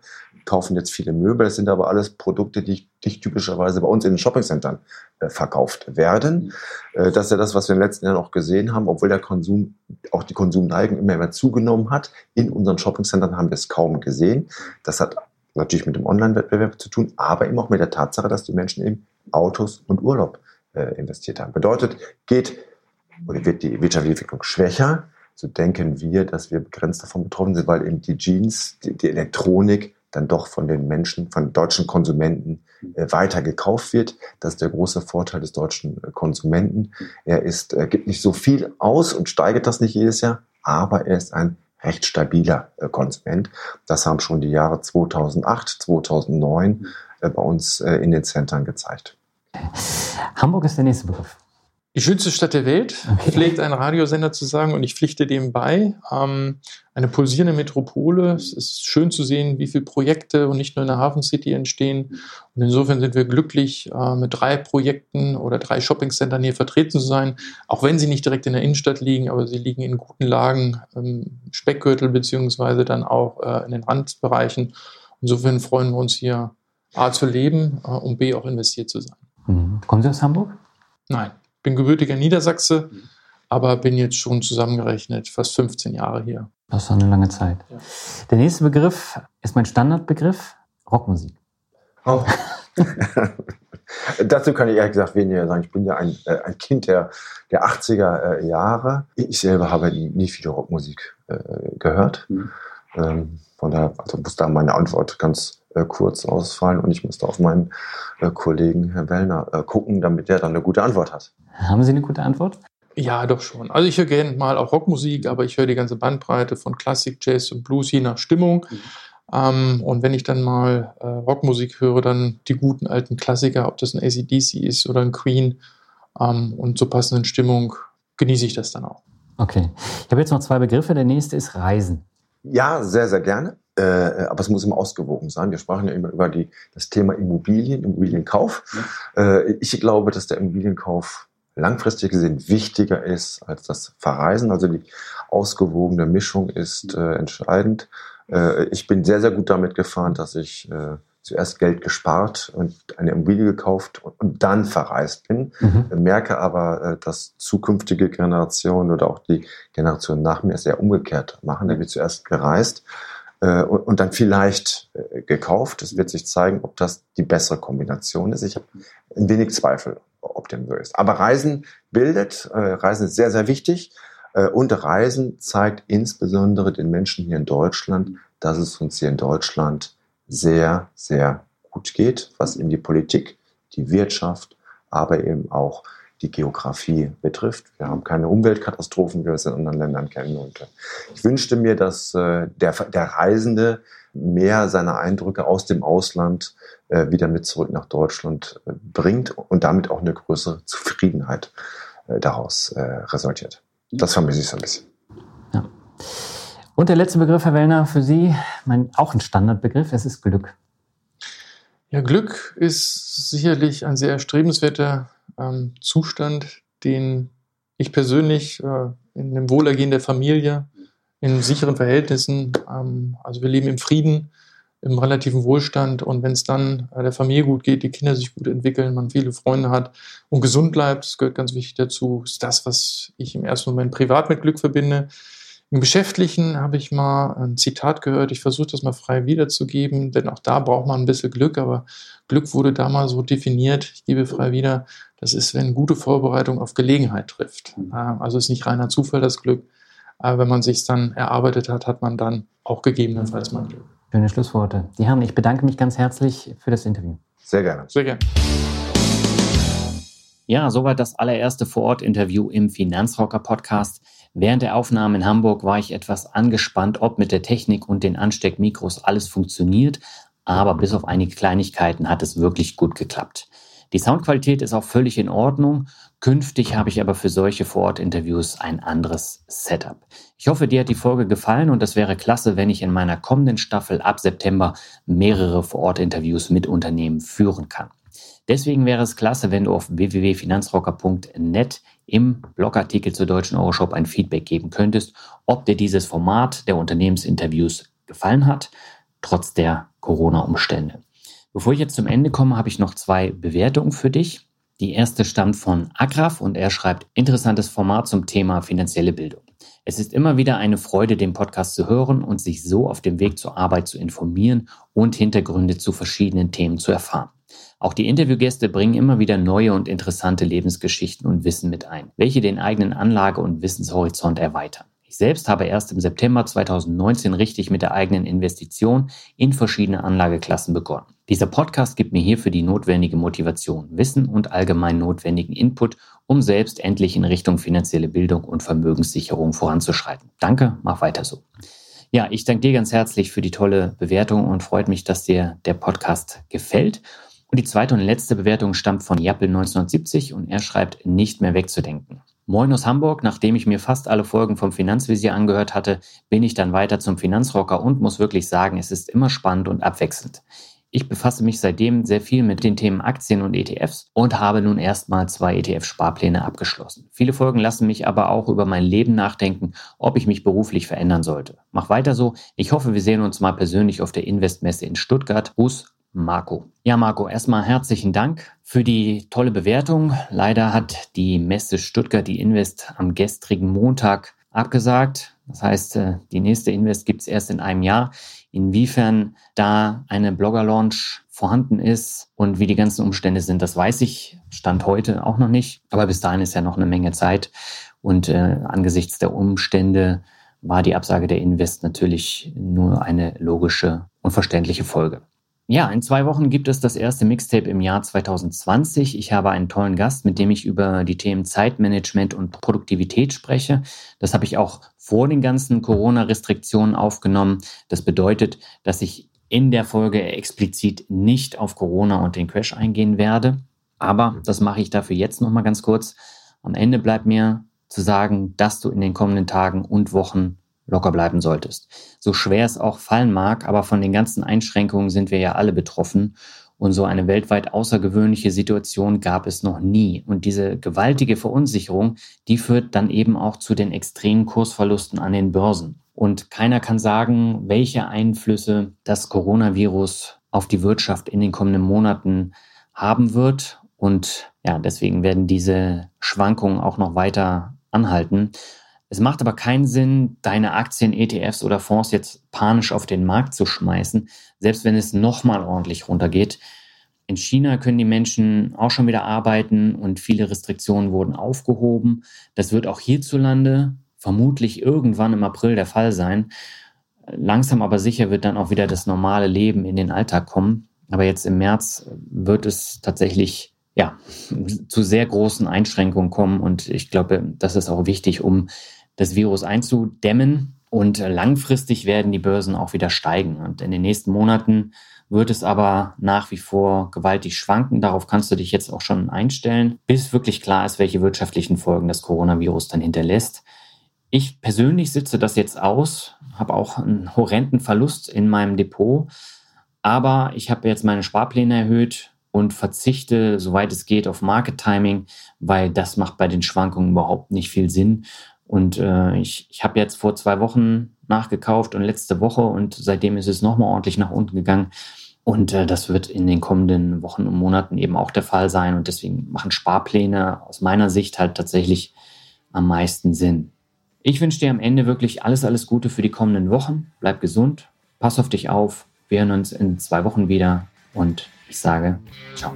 [SPEAKER 3] kaufen jetzt viele Möbel. Das sind aber alles Produkte, die nicht typischerweise bei uns in den Shoppingcentern äh, verkauft werden. Mhm. Äh, das ist ja das, was wir in den letzten Jahren auch gesehen haben, obwohl der Konsum, auch die Konsumneigung immer mehr zugenommen hat. In unseren Shoppingcentern haben wir es kaum gesehen. Das hat natürlich mit dem Online-Wettbewerb zu tun, aber eben auch mit der Tatsache, dass die Menschen in Autos und Urlaub äh, investiert haben. Bedeutet, geht oder wird die wirtschaftliche Entwicklung schwächer, so denken wir, dass wir begrenzt davon betroffen sind, weil eben die Jeans, die, die Elektronik dann doch von den Menschen, von deutschen Konsumenten äh, weiter gekauft wird. Das ist der große Vorteil des deutschen äh, Konsumenten. Er ist, äh, gibt nicht so viel aus und steigert das nicht jedes Jahr, aber er ist ein recht stabiler äh, Konsument. Das haben schon die Jahre 2008, 2009 äh, bei uns äh, in den Zentren gezeigt.
[SPEAKER 1] Hamburg ist der nächste Begriff.
[SPEAKER 2] Die schönste Stadt der Welt, okay. pflegt ein Radiosender zu sagen, und ich pflichte dem bei. Ähm, eine pulsierende Metropole. Es ist schön zu sehen, wie viele Projekte und nicht nur in der Hafen City entstehen. Und insofern sind wir glücklich, äh, mit drei Projekten oder drei Shoppingcentern hier vertreten zu sein. Auch wenn sie nicht direkt in der Innenstadt liegen, aber sie liegen in guten Lagen, im Speckgürtel beziehungsweise dann auch äh, in den Randbereichen. Insofern freuen wir uns hier A zu leben äh, und B auch investiert zu sein.
[SPEAKER 1] Mhm. Kommen Sie aus Hamburg?
[SPEAKER 2] Nein bin gebürtiger Niedersachse, mhm. aber bin jetzt schon zusammengerechnet fast 15 Jahre hier.
[SPEAKER 1] Das ist eine lange Zeit. Ja. Der nächste Begriff ist mein Standardbegriff, Rockmusik.
[SPEAKER 3] Oh. Dazu kann ich ehrlich gesagt weniger sagen. Ich bin ja ein, äh, ein Kind der, der 80er äh, Jahre. Ich selber habe nie, nie viele Rockmusik äh, gehört. Mhm. Ähm, von daher also muss da meine Antwort ganz äh, kurz ausfallen und ich musste auf meinen äh, Kollegen Herr Wellner äh, gucken, damit der dann eine gute Antwort hat.
[SPEAKER 1] Haben Sie eine gute Antwort?
[SPEAKER 2] Ja, doch schon. Also ich höre gerne mal auch Rockmusik, aber ich höre die ganze Bandbreite von Klassik, Jazz und Blues je nach Stimmung. Mhm. Ähm, und wenn ich dann mal äh, Rockmusik höre, dann die guten alten Klassiker, ob das ein ACDC ist oder ein Queen. Ähm, und zur passenden Stimmung genieße ich das dann auch.
[SPEAKER 1] Okay. Ich habe jetzt noch zwei Begriffe. Der nächste ist Reisen.
[SPEAKER 3] Ja, sehr, sehr gerne. Äh, aber es muss immer ausgewogen sein. Wir sprachen ja immer über die, das Thema Immobilien, Immobilienkauf. Ja. Äh, ich glaube, dass der Immobilienkauf langfristig gesehen wichtiger ist als das Verreisen. Also die ausgewogene Mischung ist äh, entscheidend. Äh, ich bin sehr, sehr gut damit gefahren, dass ich äh, zuerst Geld gespart und eine Immobilie gekauft und, und dann verreist bin. Mhm. Merke aber, äh, dass zukünftige Generationen oder auch die Generation nach mir es sehr umgekehrt machen. Da wird zuerst gereist äh, und, und, dann vielleicht äh, gekauft. Es wird sich zeigen, ob das die bessere Kombination ist. Ich habe ein wenig Zweifel, ob dem so ist. Aber Reisen bildet, äh, Reisen ist sehr, sehr wichtig. Äh, und Reisen zeigt insbesondere den Menschen hier in Deutschland, dass es uns hier in Deutschland sehr, sehr gut geht, was in die Politik, die Wirtschaft, aber eben auch die Geografie betrifft. Wir haben keine Umweltkatastrophen, wie wir es in anderen Ländern kennen. Und äh, ich wünschte mir, dass äh, der, der Reisende mehr seiner Eindrücke aus dem Ausland äh, wieder mit zurück nach Deutschland bringt und damit auch eine größere Zufriedenheit daraus resultiert. Das vermisse ich so ein bisschen.
[SPEAKER 1] Ja. Und der letzte Begriff, Herr Wellner, für Sie, mein, auch ein Standardbegriff, es ist Glück.
[SPEAKER 2] Ja, Glück ist sicherlich ein sehr erstrebenswerter ähm, Zustand, den ich persönlich äh, in dem Wohlergehen der Familie, in sicheren Verhältnissen, ähm, also wir leben im Frieden, im relativen Wohlstand und wenn es dann äh, der Familie gut geht, die Kinder sich gut entwickeln, man viele Freunde hat und gesund bleibt, das gehört ganz wichtig dazu, ist das, was ich im ersten Moment privat mit Glück verbinde. Im Geschäftlichen habe ich mal ein Zitat gehört, ich versuche das mal frei wiederzugeben, denn auch da braucht man ein bisschen Glück, aber Glück wurde damals so definiert, ich gebe frei wieder, das ist, wenn gute Vorbereitung auf Gelegenheit trifft. Mhm. Also ist nicht reiner Zufall das Glück, aber wenn man sich dann erarbeitet hat, hat man dann auch gegebenenfalls mal Glück.
[SPEAKER 1] Schöne Schlussworte. Die Herren, ich bedanke mich ganz herzlich für das Interview.
[SPEAKER 3] Sehr gerne.
[SPEAKER 2] Sehr gerne.
[SPEAKER 1] Ja, soweit das allererste Vor-Ort-Interview im Finanzrocker-Podcast. Während der Aufnahme in Hamburg war ich etwas angespannt, ob mit der Technik und den Ansteckmikros alles funktioniert, aber bis auf einige Kleinigkeiten hat es wirklich gut geklappt. Die Soundqualität ist auch völlig in Ordnung. Künftig habe ich aber für solche Vor-Ort-Interviews ein anderes Setup. Ich hoffe, dir hat die Folge gefallen und es wäre klasse, wenn ich in meiner kommenden Staffel ab September mehrere Vor-Ort-Interviews mit Unternehmen führen kann. Deswegen wäre es klasse, wenn du auf www.finanzrocker.net im Blogartikel zur deutschen Euroshop ein Feedback geben könntest, ob dir dieses Format der Unternehmensinterviews gefallen hat, trotz der Corona-Umstände. Bevor ich jetzt zum Ende komme, habe ich noch zwei Bewertungen für dich. Die erste stammt von Agraf und er schreibt interessantes Format zum Thema finanzielle Bildung. Es ist immer wieder eine Freude, den Podcast zu hören und sich so auf dem Weg zur Arbeit zu informieren und Hintergründe zu verschiedenen Themen zu erfahren. Auch die Interviewgäste bringen immer wieder neue und interessante Lebensgeschichten und Wissen mit ein, welche den eigenen Anlage- und Wissenshorizont erweitern. Selbst habe erst im September 2019 richtig mit der eigenen Investition in verschiedene Anlageklassen begonnen. Dieser Podcast gibt mir hierfür die notwendige Motivation, Wissen und allgemein notwendigen Input, um selbst endlich in Richtung finanzielle Bildung und Vermögenssicherung voranzuschreiten. Danke, mach weiter so. Ja, ich danke dir ganz herzlich für die tolle Bewertung und freut mich, dass dir der Podcast gefällt. Und die zweite und letzte Bewertung stammt von Jappel 1970 und er schreibt, nicht mehr wegzudenken. Moin aus Hamburg, nachdem ich mir fast alle Folgen vom Finanzvisier angehört hatte, bin ich dann weiter zum Finanzrocker und muss wirklich sagen, es ist immer spannend und abwechselnd. Ich befasse mich seitdem sehr viel mit den Themen Aktien und ETFs und habe nun erstmal zwei ETF-Sparpläne abgeschlossen. Viele Folgen lassen mich aber auch über mein Leben nachdenken, ob ich mich beruflich verändern sollte. Mach weiter so. Ich hoffe, wir sehen uns mal persönlich auf der Investmesse in Stuttgart. Gruß, Marco. Ja, Marco, erstmal herzlichen Dank für die tolle Bewertung. Leider hat die Messe Stuttgart, die Invest, am gestrigen Montag abgesagt. Das heißt, äh, die nächste Invest gibt es erst in einem Jahr. Inwiefern da eine Blogger-Launch vorhanden ist und wie die ganzen Umstände sind, das weiß ich, stand heute auch noch nicht. Aber bis dahin ist ja noch eine Menge Zeit. Und äh, angesichts der Umstände war die Absage der Invest natürlich nur eine logische und verständliche Folge. Ja, in zwei Wochen gibt es das erste Mixtape im Jahr 2020. Ich habe einen tollen Gast, mit dem ich über die Themen Zeitmanagement und Produktivität spreche. Das habe ich auch vor den ganzen Corona-Restriktionen aufgenommen. Das bedeutet, dass ich in der Folge explizit nicht auf Corona und den Crash eingehen werde. Aber das mache ich dafür jetzt nochmal ganz kurz. Am Ende bleibt mir zu sagen, dass du in den kommenden Tagen und Wochen locker bleiben solltest. So schwer es auch fallen mag, aber von den ganzen Einschränkungen sind wir ja alle betroffen. Und so eine weltweit außergewöhnliche Situation gab es noch nie. Und diese gewaltige Verunsicherung, die führt dann eben auch zu den extremen Kursverlusten an den Börsen. Und keiner kann sagen, welche Einflüsse das Coronavirus auf die Wirtschaft in den kommenden Monaten haben wird. Und ja, deswegen werden diese Schwankungen auch noch weiter anhalten. Es macht aber keinen Sinn, deine Aktien, ETFs oder Fonds jetzt panisch auf den Markt zu schmeißen, selbst wenn es nochmal ordentlich runtergeht. In China können die Menschen auch schon wieder arbeiten und viele Restriktionen wurden aufgehoben. Das wird auch hierzulande vermutlich irgendwann im April der Fall sein. Langsam aber sicher wird dann auch wieder das normale Leben in den Alltag kommen. Aber jetzt im März wird es tatsächlich ja, zu sehr großen Einschränkungen kommen. Und ich glaube, das ist auch wichtig, um das Virus einzudämmen. Und langfristig werden die Börsen auch wieder steigen. Und in den nächsten Monaten wird es aber nach wie vor gewaltig schwanken. Darauf kannst du dich jetzt auch schon einstellen, bis wirklich klar ist, welche wirtschaftlichen Folgen das Coronavirus dann hinterlässt. Ich persönlich sitze das jetzt aus, habe auch einen horrenden Verlust in meinem Depot, aber ich habe jetzt meine Sparpläne erhöht und verzichte, soweit es geht, auf Market Timing, weil das macht bei den Schwankungen überhaupt nicht viel Sinn. Und äh, ich, ich habe jetzt vor zwei Wochen nachgekauft und letzte Woche und seitdem ist es nochmal ordentlich nach unten gegangen. Und äh, das wird in den kommenden Wochen und Monaten eben auch der Fall sein. Und deswegen machen Sparpläne aus meiner Sicht halt tatsächlich am meisten Sinn. Ich wünsche dir am Ende wirklich alles, alles Gute für die kommenden Wochen. Bleib gesund, pass auf dich auf. Wir hören uns in zwei Wochen wieder und ich sage ciao.